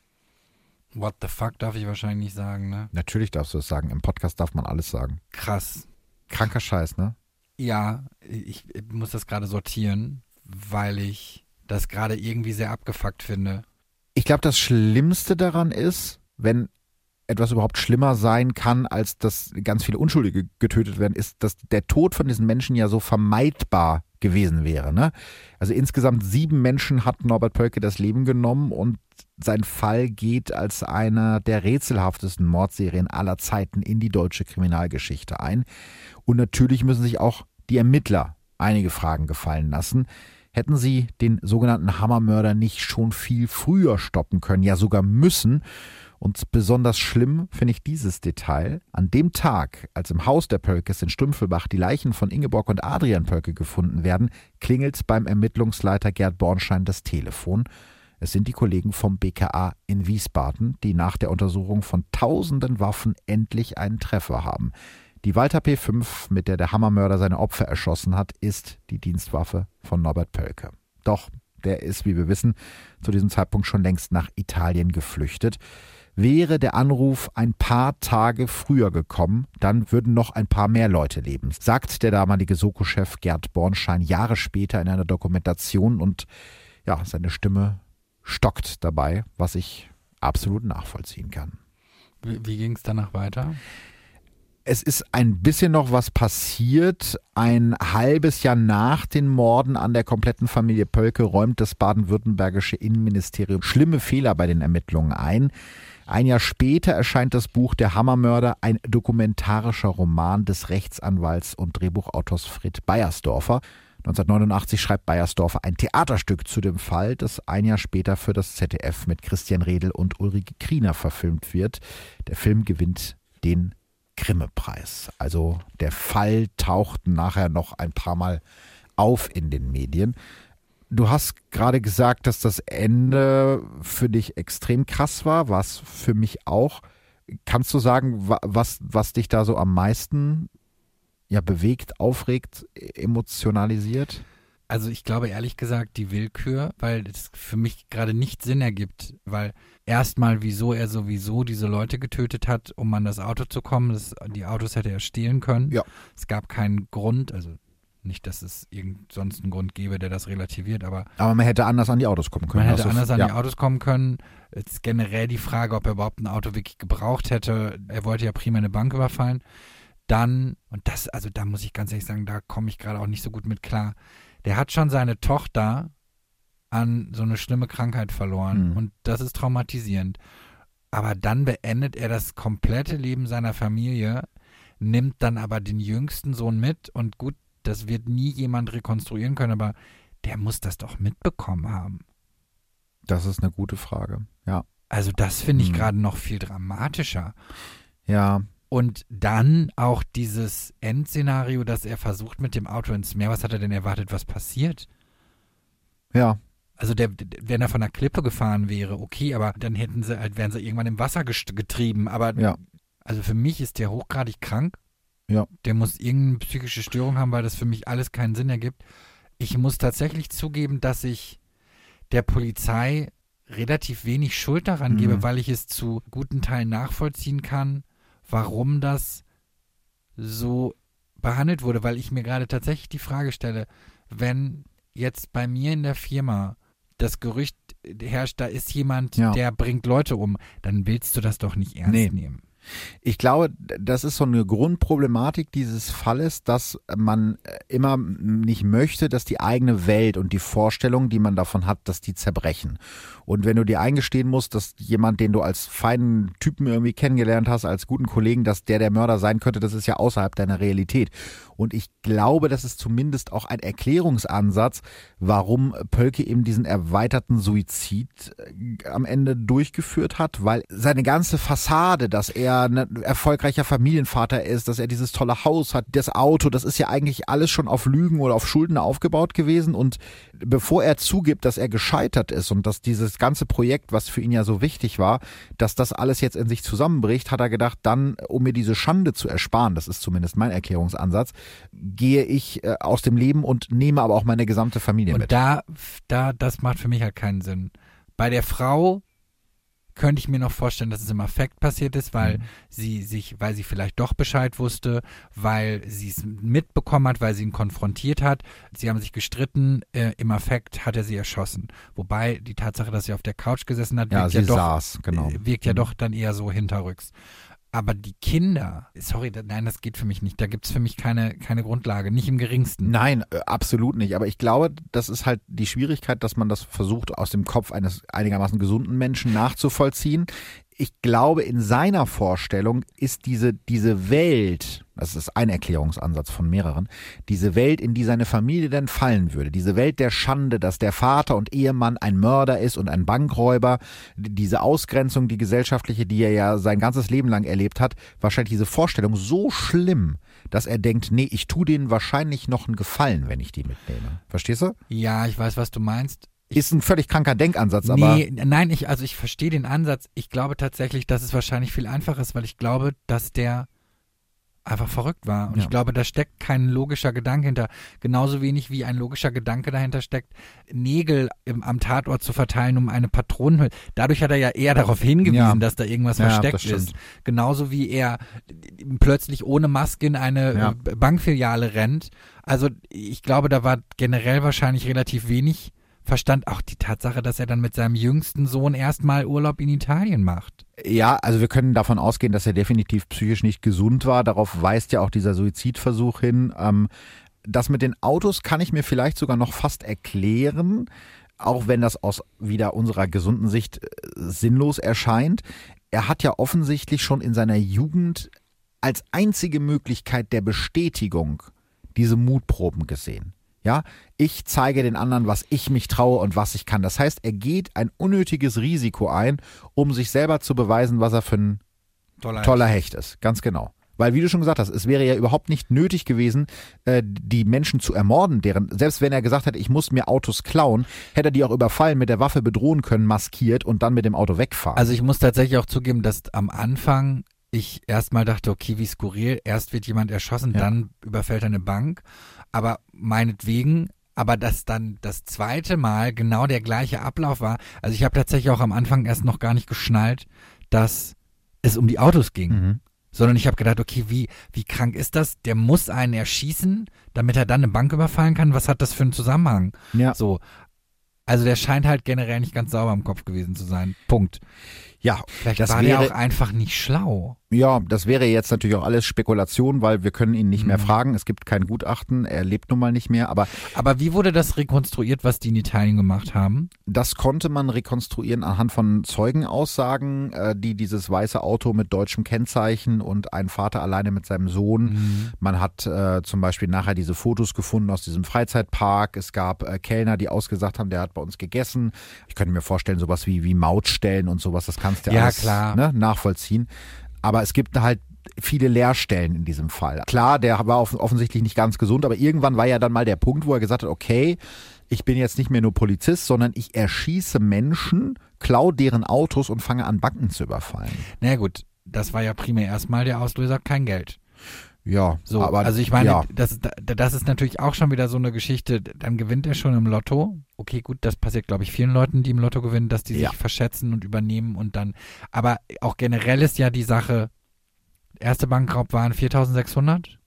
What the fuck darf ich wahrscheinlich nicht sagen, ne? Natürlich darfst du es sagen. Im Podcast darf man alles sagen. Krass. Kranker Scheiß, ne? Ja, ich, ich muss das gerade sortieren weil ich das gerade irgendwie sehr abgefuckt finde. Ich glaube, das Schlimmste daran ist, wenn etwas überhaupt schlimmer sein kann, als dass ganz viele Unschuldige getötet werden, ist, dass der Tod von diesen Menschen ja so vermeidbar gewesen wäre. Ne? Also insgesamt sieben Menschen hat Norbert Pölke das Leben genommen und sein Fall geht als einer der rätselhaftesten Mordserien aller Zeiten in die deutsche Kriminalgeschichte ein. Und natürlich müssen sich auch die Ermittler einige Fragen gefallen lassen. Hätten sie den sogenannten Hammermörder nicht schon viel früher stoppen können, ja sogar müssen, und besonders schlimm finde ich dieses Detail. An dem Tag, als im Haus der Pölkes in Strümpfelbach die Leichen von Ingeborg und Adrian Pölke gefunden werden, klingelt beim Ermittlungsleiter Gerd Bornstein das Telefon. Es sind die Kollegen vom BKA in Wiesbaden, die nach der Untersuchung von tausenden Waffen endlich einen Treffer haben. Die Walter P5, mit der der Hammermörder seine Opfer erschossen hat, ist die Dienstwaffe von Norbert Pölke. Doch der ist, wie wir wissen, zu diesem Zeitpunkt schon längst nach Italien geflüchtet. Wäre der Anruf ein paar Tage früher gekommen, dann würden noch ein paar mehr Leute leben, sagt der damalige Soko-Chef Gerd Bornschein Jahre später in einer Dokumentation und ja, seine Stimme stockt dabei, was ich absolut nachvollziehen kann. Wie, wie ging es danach weiter? Es ist ein bisschen noch was passiert. Ein halbes Jahr nach den Morden an der kompletten Familie Pölke räumt das baden-württembergische Innenministerium schlimme Fehler bei den Ermittlungen ein. Ein Jahr später erscheint das Buch Der Hammermörder, ein dokumentarischer Roman des Rechtsanwalts und Drehbuchautors Fred Beiersdorfer. 1989 schreibt Beiersdorfer ein Theaterstück zu dem Fall, das ein Jahr später für das ZDF mit Christian Redl und Ulrike Kriener verfilmt wird. Der Film gewinnt den Grimme-Preis. Also der Fall taucht nachher noch ein paar Mal auf in den Medien. Du hast gerade gesagt, dass das Ende für dich extrem krass war, was für mich auch. Kannst du sagen, was, was dich da so am meisten ja, bewegt, aufregt, emotionalisiert? Also ich glaube ehrlich gesagt die Willkür, weil es für mich gerade nicht Sinn ergibt, weil erstmal wieso er sowieso diese Leute getötet hat, um an das Auto zu kommen. Das, die Autos hätte er stehlen können. Ja. Es gab keinen Grund, also nicht, dass es irgend sonst einen Grund gäbe, der das relativiert, aber. Aber man hätte anders an die Autos kommen können. Man hätte also, anders an ja. die Autos kommen können. Es ist generell die Frage, ob er überhaupt ein Auto wirklich gebraucht hätte. Er wollte ja prima eine Bank überfallen. Dann, und das, also da muss ich ganz ehrlich sagen, da komme ich gerade auch nicht so gut mit klar. Der hat schon seine Tochter an so eine schlimme Krankheit verloren. Mhm. Und das ist traumatisierend. Aber dann beendet er das komplette Leben seiner Familie, nimmt dann aber den jüngsten Sohn mit und gut, das wird nie jemand rekonstruieren können, aber der muss das doch mitbekommen haben. Das ist eine gute Frage, ja. Also das finde ich hm. gerade noch viel dramatischer. Ja. Und dann auch dieses Endszenario, dass er versucht mit dem Auto ins Meer. Was hat er denn erwartet, was passiert? Ja. Also der, wenn er von der Klippe gefahren wäre, okay, aber dann hätten sie, halt, wären sie irgendwann im Wasser getrieben. Aber ja. also für mich ist der hochgradig krank. Ja. Der muss irgendeine psychische Störung haben, weil das für mich alles keinen Sinn ergibt. Ich muss tatsächlich zugeben, dass ich der Polizei relativ wenig Schuld daran mhm. gebe, weil ich es zu guten Teilen nachvollziehen kann, warum das so behandelt wurde, weil ich mir gerade tatsächlich die Frage stelle, wenn jetzt bei mir in der Firma das Gerücht herrscht, da ist jemand, ja. der bringt Leute um, dann willst du das doch nicht ernst nee. nehmen. Ich glaube, das ist so eine Grundproblematik dieses Falles, dass man immer nicht möchte, dass die eigene Welt und die Vorstellung, die man davon hat, dass die zerbrechen. Und wenn du dir eingestehen musst, dass jemand, den du als feinen Typen irgendwie kennengelernt hast, als guten Kollegen, dass der der Mörder sein könnte, das ist ja außerhalb deiner Realität. Und ich glaube, das ist zumindest auch ein Erklärungsansatz, warum Pölke eben diesen erweiterten Suizid äh, am Ende durchgeführt hat, weil seine ganze Fassade, dass er ein erfolgreicher Familienvater ist, dass er dieses tolle Haus hat, das Auto, das ist ja eigentlich alles schon auf Lügen oder auf Schulden aufgebaut gewesen. Und bevor er zugibt, dass er gescheitert ist und dass dieses ganze Projekt, was für ihn ja so wichtig war, dass das alles jetzt in sich zusammenbricht, hat er gedacht, dann, um mir diese Schande zu ersparen, das ist zumindest mein Erklärungsansatz, gehe ich äh, aus dem Leben und nehme aber auch meine gesamte Familie und mit. Da, da, das macht für mich halt keinen Sinn. Bei der Frau könnte ich mir noch vorstellen, dass es im Affekt passiert ist, weil Mhm. sie sich, weil sie vielleicht doch Bescheid wusste, weil sie es mitbekommen hat, weil sie ihn konfrontiert hat. Sie haben sich gestritten, äh, im Affekt hat er sie erschossen. Wobei die Tatsache, dass sie auf der Couch gesessen hat, Ja, wirkt sie ja doch, saß, genau. äh, wirkt ja Mhm. doch dann eher so hinterrücks. Aber die Kinder, sorry, nein, das geht für mich nicht. Da gibt es für mich keine, keine Grundlage, nicht im geringsten. Nein, äh, absolut nicht. Aber ich glaube, das ist halt die Schwierigkeit, dass man das versucht, aus dem Kopf eines einigermaßen gesunden Menschen nachzuvollziehen. Ich glaube, in seiner Vorstellung ist diese, diese Welt, das ist ein Erklärungsansatz von mehreren, diese Welt, in die seine Familie dann fallen würde, diese Welt der Schande, dass der Vater und Ehemann ein Mörder ist und ein Bankräuber, diese Ausgrenzung, die gesellschaftliche, die er ja sein ganzes Leben lang erlebt hat, wahrscheinlich diese Vorstellung so schlimm, dass er denkt, nee, ich tue denen wahrscheinlich noch einen Gefallen, wenn ich die mitnehme. Verstehst du? Ja, ich weiß, was du meinst. Ist ein völlig kranker Denkansatz, aber Nee, nein, ich, also ich verstehe den Ansatz. Ich glaube tatsächlich, dass es wahrscheinlich viel einfacher ist, weil ich glaube, dass der einfach verrückt war. Und Ja. ich glaube, da steckt kein logischer Gedanke hinter. Genauso wenig wie ein logischer Gedanke dahinter steckt, Nägel im, am Tatort zu verteilen, um eine Patronenhülle. Dadurch hat er ja eher darauf hingewiesen, Ja. dass da irgendwas Ja, versteckt ist. Genauso wie er plötzlich ohne Maske in eine äh, Bankfiliale rennt. Also ich glaube, da war generell wahrscheinlich relativ wenig Verstand. Auch die Tatsache, dass er dann mit seinem jüngsten Sohn erstmal Urlaub in Italien macht. ja, also wir können davon ausgehen, dass er definitiv psychisch nicht gesund war. Darauf weist ja auch dieser Suizidversuch hin. Ähm, das mit den Autos kann ich mir vielleicht sogar noch fast erklären, auch wenn das aus wieder unserer gesunden Sicht äh, sinnlos erscheint. Er hat ja offensichtlich schon in seiner Jugend als einzige Möglichkeit der Bestätigung diese Mutproben gesehen. Ja, ich zeige den anderen, was ich mich traue und was ich kann. Das heißt, er geht ein unnötiges Risiko ein, um sich selber zu beweisen, was er für ein toller Hecht ist. Ganz genau. Weil, wie du schon gesagt hast, es wäre ja überhaupt nicht nötig gewesen, äh, die Menschen zu ermorden, deren, selbst wenn er gesagt hätte, ich muss mir Autos klauen, hätte er die auch überfallen, mit der Waffe bedrohen können, maskiert und dann mit dem Auto wegfahren. Also ich muss tatsächlich auch zugeben, dass am Anfang ich erstmal dachte, okay, wie skurril, erst wird jemand erschossen, Ja. dann überfällt er eine Bank. Aber meinetwegen, aber dass dann das zweite Mal genau der gleiche Ablauf war. Also ich habe tatsächlich auch am Anfang erst noch gar nicht geschnallt, dass es um die Autos ging. mhm. Sondern ich habe gedacht, okay, wie, wie krank ist das? Der muss einen erschießen, damit er dann eine Bank überfallen kann. Was hat das für einen Zusammenhang? Ja. So. Also der scheint halt generell nicht ganz sauber im Kopf gewesen zu sein. Punkt. Ja, Vielleicht Das war der wäre- auch einfach nicht schlau. Ja, das wäre jetzt natürlich auch alles Spekulation, weil wir können ihn nicht mehr Mhm. fragen. Es gibt kein Gutachten, er lebt nun mal nicht mehr. Aber Aber wie wurde das rekonstruiert, was die in Italien gemacht haben? das konnte man rekonstruieren anhand von Zeugenaussagen, äh, die dieses weiße Auto mit deutschem Kennzeichen und ein Vater alleine mit seinem Sohn. Man hat äh, zum Beispiel nachher diese Fotos gefunden aus diesem Freizeitpark. Es gab äh, Kellner, die ausgesagt haben, der hat bei uns gegessen. Ich könnte mir vorstellen, sowas wie, wie Mautstellen und sowas, das kannst ja Ja, alles klar. Ne, nachvollziehen. Aber es gibt halt viele Leerstellen in diesem Fall. Klar, der war off offensichtlich nicht ganz gesund, aber irgendwann war ja dann mal der Punkt, wo er gesagt hat, okay, ich bin jetzt nicht mehr nur Polizist, sondern ich erschieße Menschen, klau deren Autos und fange an, Banken zu überfallen. Na gut, das war ja primär erstmal der Auslöser, kein Geld. Ja, So, aber also ich meine, ja. das, da- das ist natürlich auch schon wieder so eine Geschichte, dann gewinnt er schon im Lotto. Okay, gut, das passiert, glaube ich, vielen Leuten, die im Lotto gewinnen, dass die Ja. sich verschätzen und übernehmen und dann, aber auch generell ist ja die Sache, erste Bankraub waren 4600.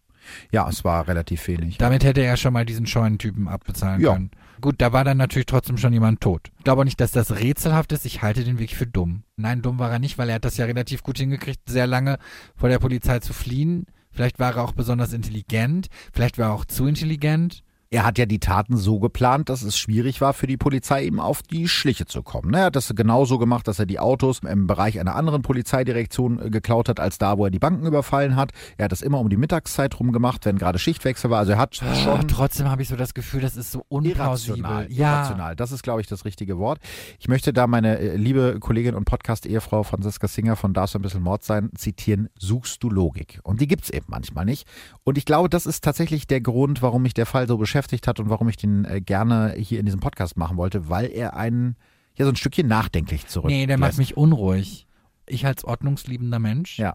ja, es war relativ wenig. Damit hätte er schon mal diesen scheuen Typen abbezahlen Ja. können. Gut, da war dann natürlich trotzdem schon jemand tot. Ich glaube auch nicht, dass das rätselhaft ist. Ich halte den wirklich für dumm. Nein, dumm war er nicht, weil er hat das ja relativ gut hingekriegt, sehr lange vor der Polizei zu fliehen. Vielleicht war er auch besonders intelligent. Vielleicht war er auch zu intelligent. Er hat ja die Taten so geplant, dass es schwierig war für die Polizei, ihm auf die Schliche zu kommen. ne? Er hat das genauso gemacht, dass er die Autos im Bereich einer anderen Polizeidirektion äh, geklaut hat, als da, wo er die Banken überfallen hat. Er hat das immer um die Mittagszeit rum gemacht, wenn gerade Schichtwechsel war. Also er hat Oh, schon trotzdem habe ich so das Gefühl, das ist so unplausibel. Irrational, Ja, irrational. Das ist, glaube ich, das richtige Wort. Ich möchte da meine äh, liebe Kollegin und Podcast-Ehefrau Franziska Singer von Darf's ein bisschen Mord sein zitieren. Suchst du Logik? Und die gibt's eben manchmal nicht. Und ich glaube, das ist tatsächlich der Grund, warum mich der Fall so beschäftigt hat und warum ich den äh, gerne hier in diesem Podcast machen wollte, weil er einen ja so ein Stückchen nachdenklich zurück. nee, der macht mich unruhig. Ich als ordnungsliebender Mensch Ja.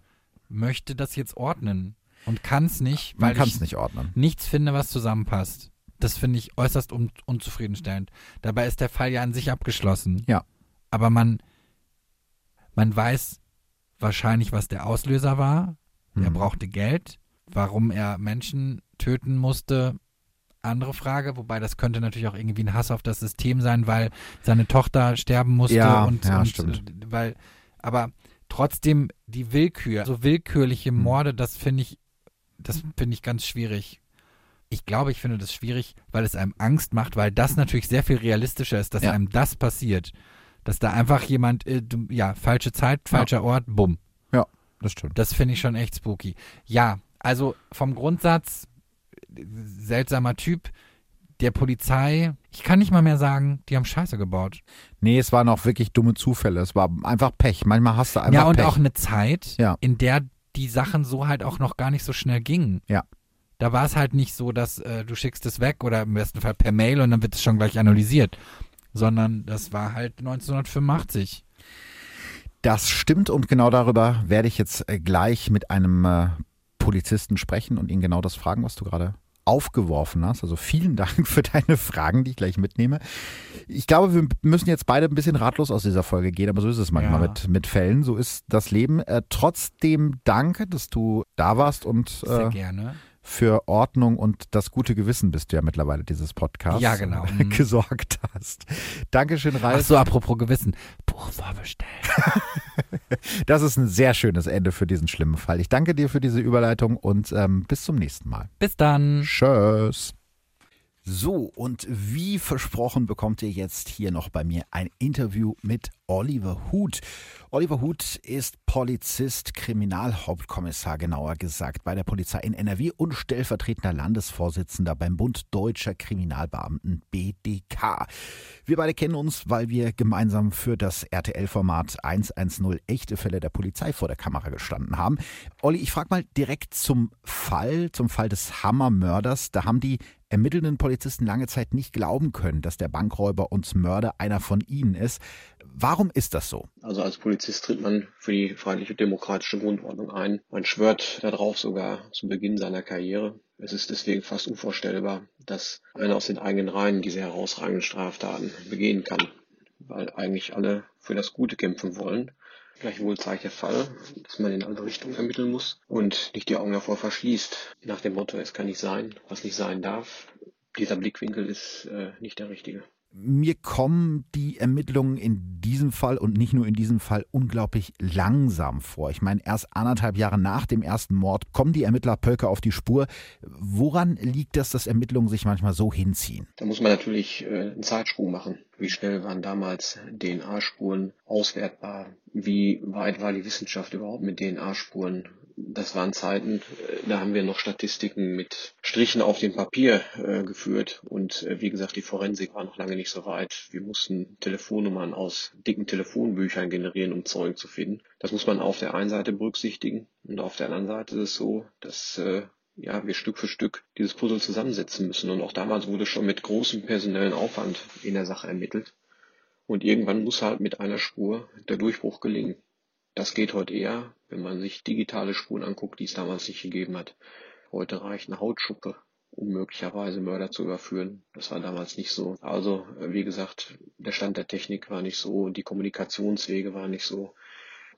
möchte das jetzt ordnen und kann es nicht, Man weil kann ich es nicht ordnen. nichts finde, was zusammenpasst. Das finde ich äußerst un unzufriedenstellend. Dabei ist der Fall ja an sich abgeschlossen. Ja. Aber man, Man weiß wahrscheinlich, was der Auslöser war. Er Mhm. brauchte Geld. Warum er Menschen töten musste, andere Frage. Wobei das könnte natürlich auch irgendwie ein Hass auf das System sein, weil seine Tochter sterben musste Ja, und, ja, und stimmt. weil, aber trotzdem die Willkür, so willkürliche Mhm. Morde, das finde ich, das finde ich ganz schwierig. Ich glaube, ich finde das schwierig, weil es einem Angst macht, weil das natürlich sehr viel realistischer ist, dass Ja. einem das passiert. Dass da einfach jemand, äh, ja, falsche Zeit, falscher Ort, bumm. Das stimmt. Das finde ich schon echt spooky. Ja, also vom Grundsatz, seltsamer Typ, der Polizei, ich kann nicht mal mehr sagen, die haben Scheiße gebaut. Nee, es waren auch wirklich dumme Zufälle. Es war einfach Pech. Manchmal hast du einfach ja, und Pech. auch eine Zeit, Ja. in der die Sachen so halt auch noch gar nicht so schnell gingen. Ja. Da war es halt nicht so, dass äh, du schickst es weg oder im besten Fall per Mail und dann wird es schon gleich analysiert. Sondern das war halt 1985. Das stimmt und genau darüber werde ich jetzt äh, gleich mit einem äh, Polizisten sprechen und ihn genau das fragen, was du gerade aufgeworfen hast. Also vielen (laughs) Dank für deine Fragen, die ich gleich mitnehme. Ich glaube, wir müssen jetzt beide ein bisschen ratlos aus dieser Folge gehen, aber so ist es manchmal Ja. mit, mit Fällen. So ist das Leben. Äh, trotzdem danke, dass du da warst und Sehr äh, gerne. Für Ordnung und das gute Gewissen bist du ja mittlerweile dieses Podcasts Ja, genau. äh, (laughs) gesorgt hast. Dankeschön, Ach Ralf. so, apropos Gewissen. Buch vorbestellen. (laughs) Das ist ein sehr schönes Ende für diesen schlimmen Fall. Ich danke dir für diese Überleitung und ähm, bis zum nächsten Mal. Bis dann. Tschüss. So, und wie versprochen bekommt ihr jetzt hier noch bei mir ein Interview mit Oliver Huth. Oliver Huth ist Polizist, Kriminalhauptkommissar genauer gesagt bei der Polizei in NRW und stellvertretender Landesvorsitzender beim Bund Deutscher Kriminalbeamten BDK. Wir beide kennen uns, weil wir gemeinsam für das RTL-Format 110 echte Fälle der Polizei vor der Kamera gestanden haben. Olli, ich frage mal direkt zum Fall, zum Fall des Hammermörders. Da haben die ermittelnden Polizisten lange Zeit nicht glauben können, dass der Bankräuber und Mörder einer von ihnen ist. Warum ist das so? Also als Polizist tritt man für die freiheitliche demokratische Grundordnung ein. Man schwört darauf sogar zu Beginn seiner Karriere. Es ist deswegen fast unvorstellbar, dass einer aus den eigenen Reihen diese herausragenden Straftaten begehen kann, weil eigentlich alle für das Gute kämpfen wollen. Gleichwohl zeigt der Fall, dass man in alle Richtungen ermitteln muss und nicht die Augen davor verschließt. Nach dem Motto, es kann nicht sein, was nicht sein darf. Dieser Blickwinkel ist äh, nicht der richtige. Mir kommen die Ermittlungen in diesem Fall und nicht nur in diesem Fall unglaublich langsam vor. Ich meine, erst anderthalb Jahre nach dem ersten Mord kommen die Ermittler Pölker auf die Spur. Woran liegt das, dass Ermittlungen sich manchmal so hinziehen? Da muss man natürlich äh, einen Zeitsprung machen. Wie schnell waren damals DNA-Spuren auswertbar? Wie weit war die Wissenschaft überhaupt mit DNA-Spuren? Das waren Zeiten, äh, da haben wir noch Statistiken mit Strichen auf dem Papier äh, geführt. Und äh, wie gesagt, die Forensik war noch lange nicht so weit. Wir mussten Telefonnummern aus dicken Telefonbüchern generieren, um Zeugen zu finden. Das muss man auf der einen Seite berücksichtigen. Und auf der anderen Seite ist es so, dass äh, ja, wir Stück für Stück dieses Puzzle zusammensetzen müssen. Und auch damals wurde schon mit großem personellen Aufwand in der Sache ermittelt. Und irgendwann muss halt mit einer Spur der Durchbruch gelingen. Das geht heute eher, wenn man sich digitale Spuren anguckt, die es damals nicht gegeben hat. Heute reicht eine Hautschuppe, um möglicherweise Mörder zu überführen. Das war damals nicht so. Also, äh, wie gesagt, der Stand der Technik war nicht so, die Kommunikationswege waren nicht so.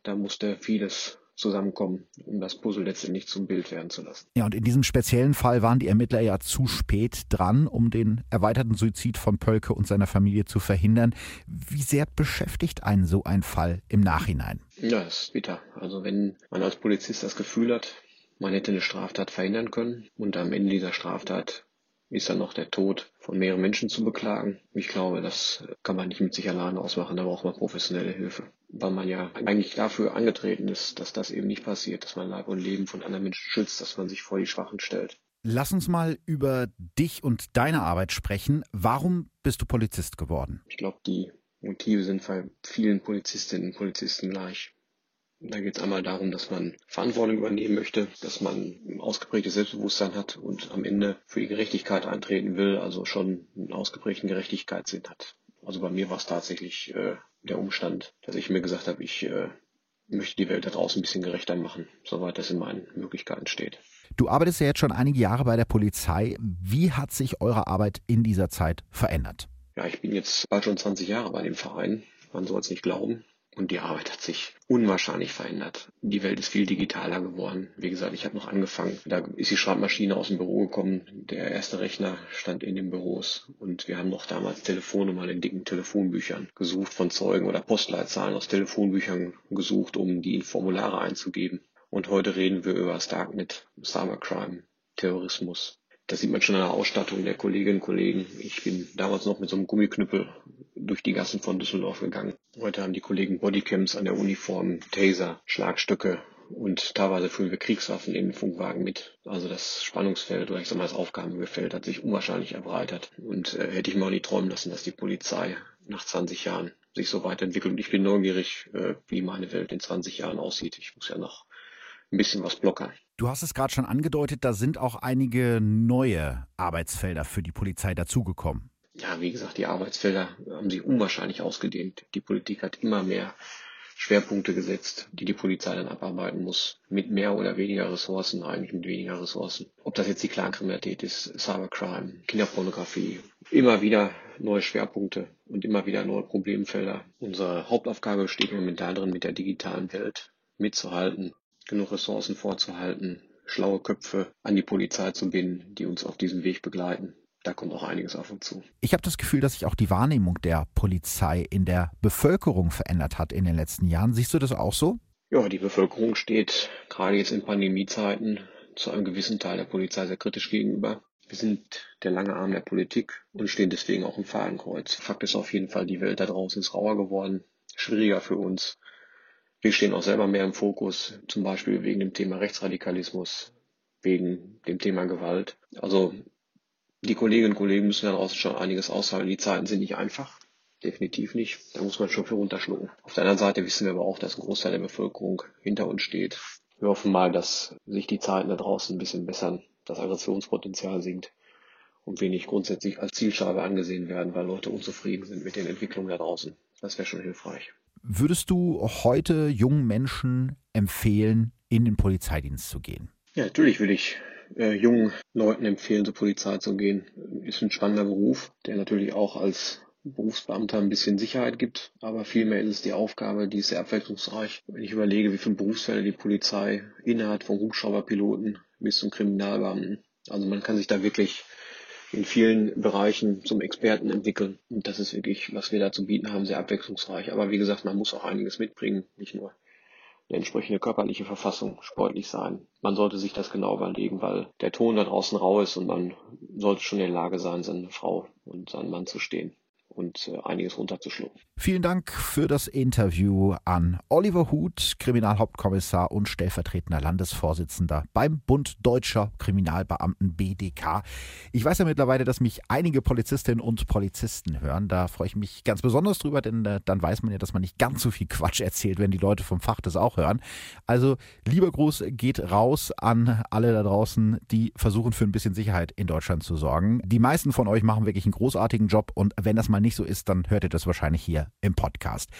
Da musste vieles zusammenkommen, um das Puzzle letztendlich zum Bild werden zu lassen. Ja, und in diesem speziellen Fall waren die Ermittler ja zu spät dran, um den erweiterten Suizid von Pölke und seiner Familie zu verhindern. Wie sehr beschäftigt einen so ein Fall im Nachhinein? Ja, das ist bitter. Also wenn man als Polizist das Gefühl hat, man hätte eine Straftat verhindern können und am Ende dieser Straftat ist dann noch der Tod von mehreren Menschen zu beklagen. Ich glaube, das kann man nicht mit sich alleine ausmachen, da braucht man professionelle Hilfe. Weil man ja eigentlich dafür angetreten ist, dass das eben nicht passiert, dass man Leib und Leben von anderen Menschen schützt, dass man sich vor die Schwachen stellt. Lass uns mal über dich und deine Arbeit sprechen. Warum bist du Polizist geworden? Ich glaube, die Motive sind bei vielen Polizistinnen und Polizisten gleich. Da geht es einmal darum, dass man Verantwortung übernehmen möchte, dass man ein ausgeprägtes Selbstbewusstsein hat und am Ende für die Gerechtigkeit eintreten will, also schon einen ausgeprägten Gerechtigkeitssinn hat. Also bei mir war es tatsächlich äh, der Umstand, dass ich mir gesagt habe, ich äh, möchte die Welt da draußen ein bisschen gerechter machen, soweit das in meinen Möglichkeiten steht. Du arbeitest ja jetzt schon einige Jahre bei der Polizei. Wie hat sich eure Arbeit in dieser Zeit verändert? Ja, ich bin jetzt bald schon 20 Jahre bei dem Verein. Man soll es nicht glauben. Und die Arbeit hat sich unwahrscheinlich verändert. Die Welt ist viel digitaler geworden. Wie gesagt, ich habe noch angefangen. Da ist die Schreibmaschine aus dem Büro gekommen. Der erste Rechner stand in den Büros. Und wir haben noch damals Telefonnummern in dicken Telefonbüchern gesucht von Zeugen oder Postleitzahlen aus Telefonbüchern gesucht, um die in Formulare einzugeben. Und heute reden wir über das Darknet, Cybercrime, Terrorismus. Das sieht man schon an der Ausstattung der Kolleginnen und Kollegen. Ich bin damals noch mit so einem Gummiknüppel durch die Gassen von Düsseldorf gegangen. Heute haben die Kollegen Bodycams an der Uniform, Taser, Schlagstöcke und teilweise führen wir Kriegswaffen in den Funkwagen mit. Also das Spannungsfeld oder ich sag mal das Aufgabengefeld hat sich unwahrscheinlich erweitert. Und äh, hätte ich mir auch nicht träumen lassen, dass die Polizei nach 20 Jahren sich so weiterentwickelt. Und ich bin neugierig, äh, wie meine Welt in 20 Jahren aussieht. Ich muss ja noch ein bisschen was blockern. Du hast es gerade schon angedeutet, da sind auch einige neue Arbeitsfelder für die Polizei dazugekommen. Ja, wie gesagt, die Arbeitsfelder haben sich unwahrscheinlich ausgedehnt. Die Politik hat immer mehr Schwerpunkte gesetzt, die die Polizei dann abarbeiten muss, mit mehr oder weniger Ressourcen, eigentlich mit weniger Ressourcen. Ob das jetzt die Clankriminalität ist, Cybercrime, Kinderpornografie, immer wieder neue Schwerpunkte und immer wieder neue Problemfelder. Unsere Hauptaufgabe steht momentan drin, mit der digitalen Welt mitzuhalten, genug Ressourcen vorzuhalten, schlaue Köpfe an die Polizei zu binden, die uns auf diesem Weg begleiten. Da kommt auch einiges auf uns zu. Ich habe das Gefühl, dass sich auch die Wahrnehmung der Polizei in der Bevölkerung verändert hat in den letzten Jahren. Siehst du das auch so? Ja, die Bevölkerung steht gerade jetzt in Pandemiezeiten zu einem gewissen Teil der Polizei sehr kritisch gegenüber. Wir sind der lange Arm der Politik und stehen deswegen auch im Fadenkreuz. Fakt ist auf jeden Fall, die Welt da draußen ist rauer geworden, schwieriger für uns. Wir stehen auch selber mehr im Fokus, zum Beispiel wegen dem Thema Rechtsradikalismus, wegen dem Thema Gewalt. Also die Kolleginnen und Kollegen müssen da draußen schon einiges aushalten. Die Zeiten sind nicht einfach. Definitiv nicht. Da muss man schon für runterschlucken. Auf der anderen Seite wissen wir aber auch, dass ein Großteil der Bevölkerung hinter uns steht. Wir hoffen mal, dass sich die Zeiten da draußen ein bisschen bessern, das Aggressionspotenzial sinkt und wir nicht grundsätzlich als Zielscheibe angesehen werden, weil Leute unzufrieden sind mit den Entwicklungen da draußen. Das wäre schon hilfreich. Würdest du heute jungen Menschen empfehlen, in den Polizeidienst zu gehen? Ja, natürlich würde ich äh, jungen Leuten empfehlen, zur Polizei zu gehen. Ist ein spannender Beruf, der natürlich auch als Berufsbeamter ein bisschen Sicherheit gibt, aber vielmehr ist es die Aufgabe, die ist sehr abwechslungsreich. Wenn ich überlege, wie viele Berufsfelder die Polizei innehat, vom Hubschrauberpiloten bis zum Kriminalbeamten. Also man kann sich da wirklich in vielen Bereichen zum Experten entwickeln. Und das ist wirklich, was wir da zu bieten haben, sehr abwechslungsreich. Aber wie gesagt, man muss auch einiges mitbringen, nicht nur eine entsprechende körperliche Verfassung, sportlich sein. Man sollte sich das genau überlegen, weil der Ton da draußen rau ist und man sollte schon in der Lage sein, seine Frau und seinen Mann zu stehen und äh, einiges runterzuschlucken. Vielen Dank für das Interview an Oliver Huth, Kriminalhauptkommissar und stellvertretender Landesvorsitzender beim Bund Deutscher Kriminalbeamten BDK. Ich weiß ja mittlerweile, dass mich einige Polizistinnen und Polizisten hören. Da freue ich mich ganz besonders drüber, denn äh, dann weiß man ja, dass man nicht ganz so viel Quatsch erzählt, wenn die Leute vom Fach das auch hören. Also lieber Gruß geht raus an alle da draußen, die versuchen für ein bisschen Sicherheit in Deutschland zu sorgen. Die meisten von euch machen wirklich einen großartigen Job und wenn das mal nicht so ist, dann hört ihr das wahrscheinlich hier im Podcast.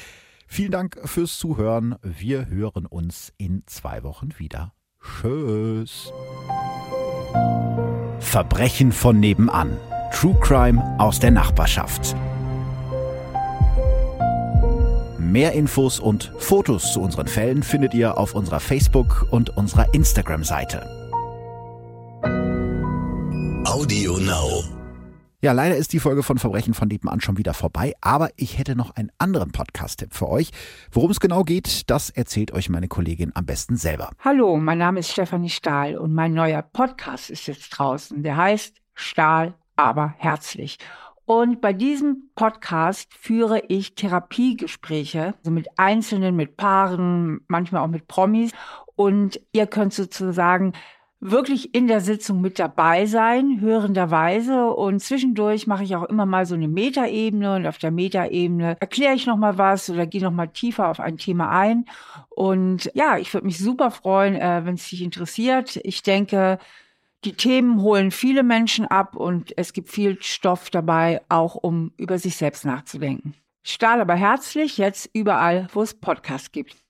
Vielen Dank fürs Zuhören. Wir hören uns in zwei Wochen wieder. Tschüss. Verbrechen von nebenan. True Crime aus der Nachbarschaft. Mehr Infos und Fotos zu unseren Fällen findet ihr auf unserer Facebook- und unserer Instagram-Seite. Audio Now. Ja, leider ist die Folge von Verbrechen von nebenan schon wieder vorbei, aber ich hätte noch einen anderen Podcast-Tipp für euch. Worum es genau geht, das erzählt euch meine Kollegin am besten selber. Hallo, mein Name ist Stefanie Stahl und mein neuer Podcast ist jetzt draußen. Der heißt Stahl, aber herzlich. Und bei diesem Podcast führe ich Therapiegespräche, also mit Einzelnen, mit Paaren, manchmal auch mit Promis. Und ihr könnt sozusagen wirklich in der Sitzung mit dabei sein, hörenderweise. Und zwischendurch mache ich auch immer mal so eine Metaebene und auf der Metaebene erkläre ich nochmal was oder gehe nochmal tiefer auf ein Thema ein. Und ja, ich würde mich super freuen, äh, wenn es dich interessiert. Ich denke, die Themen holen viele Menschen ab und es gibt viel Stoff dabei, auch um über sich selbst nachzudenken. Stahl aber herzlich jetzt überall, wo es Podcasts gibt.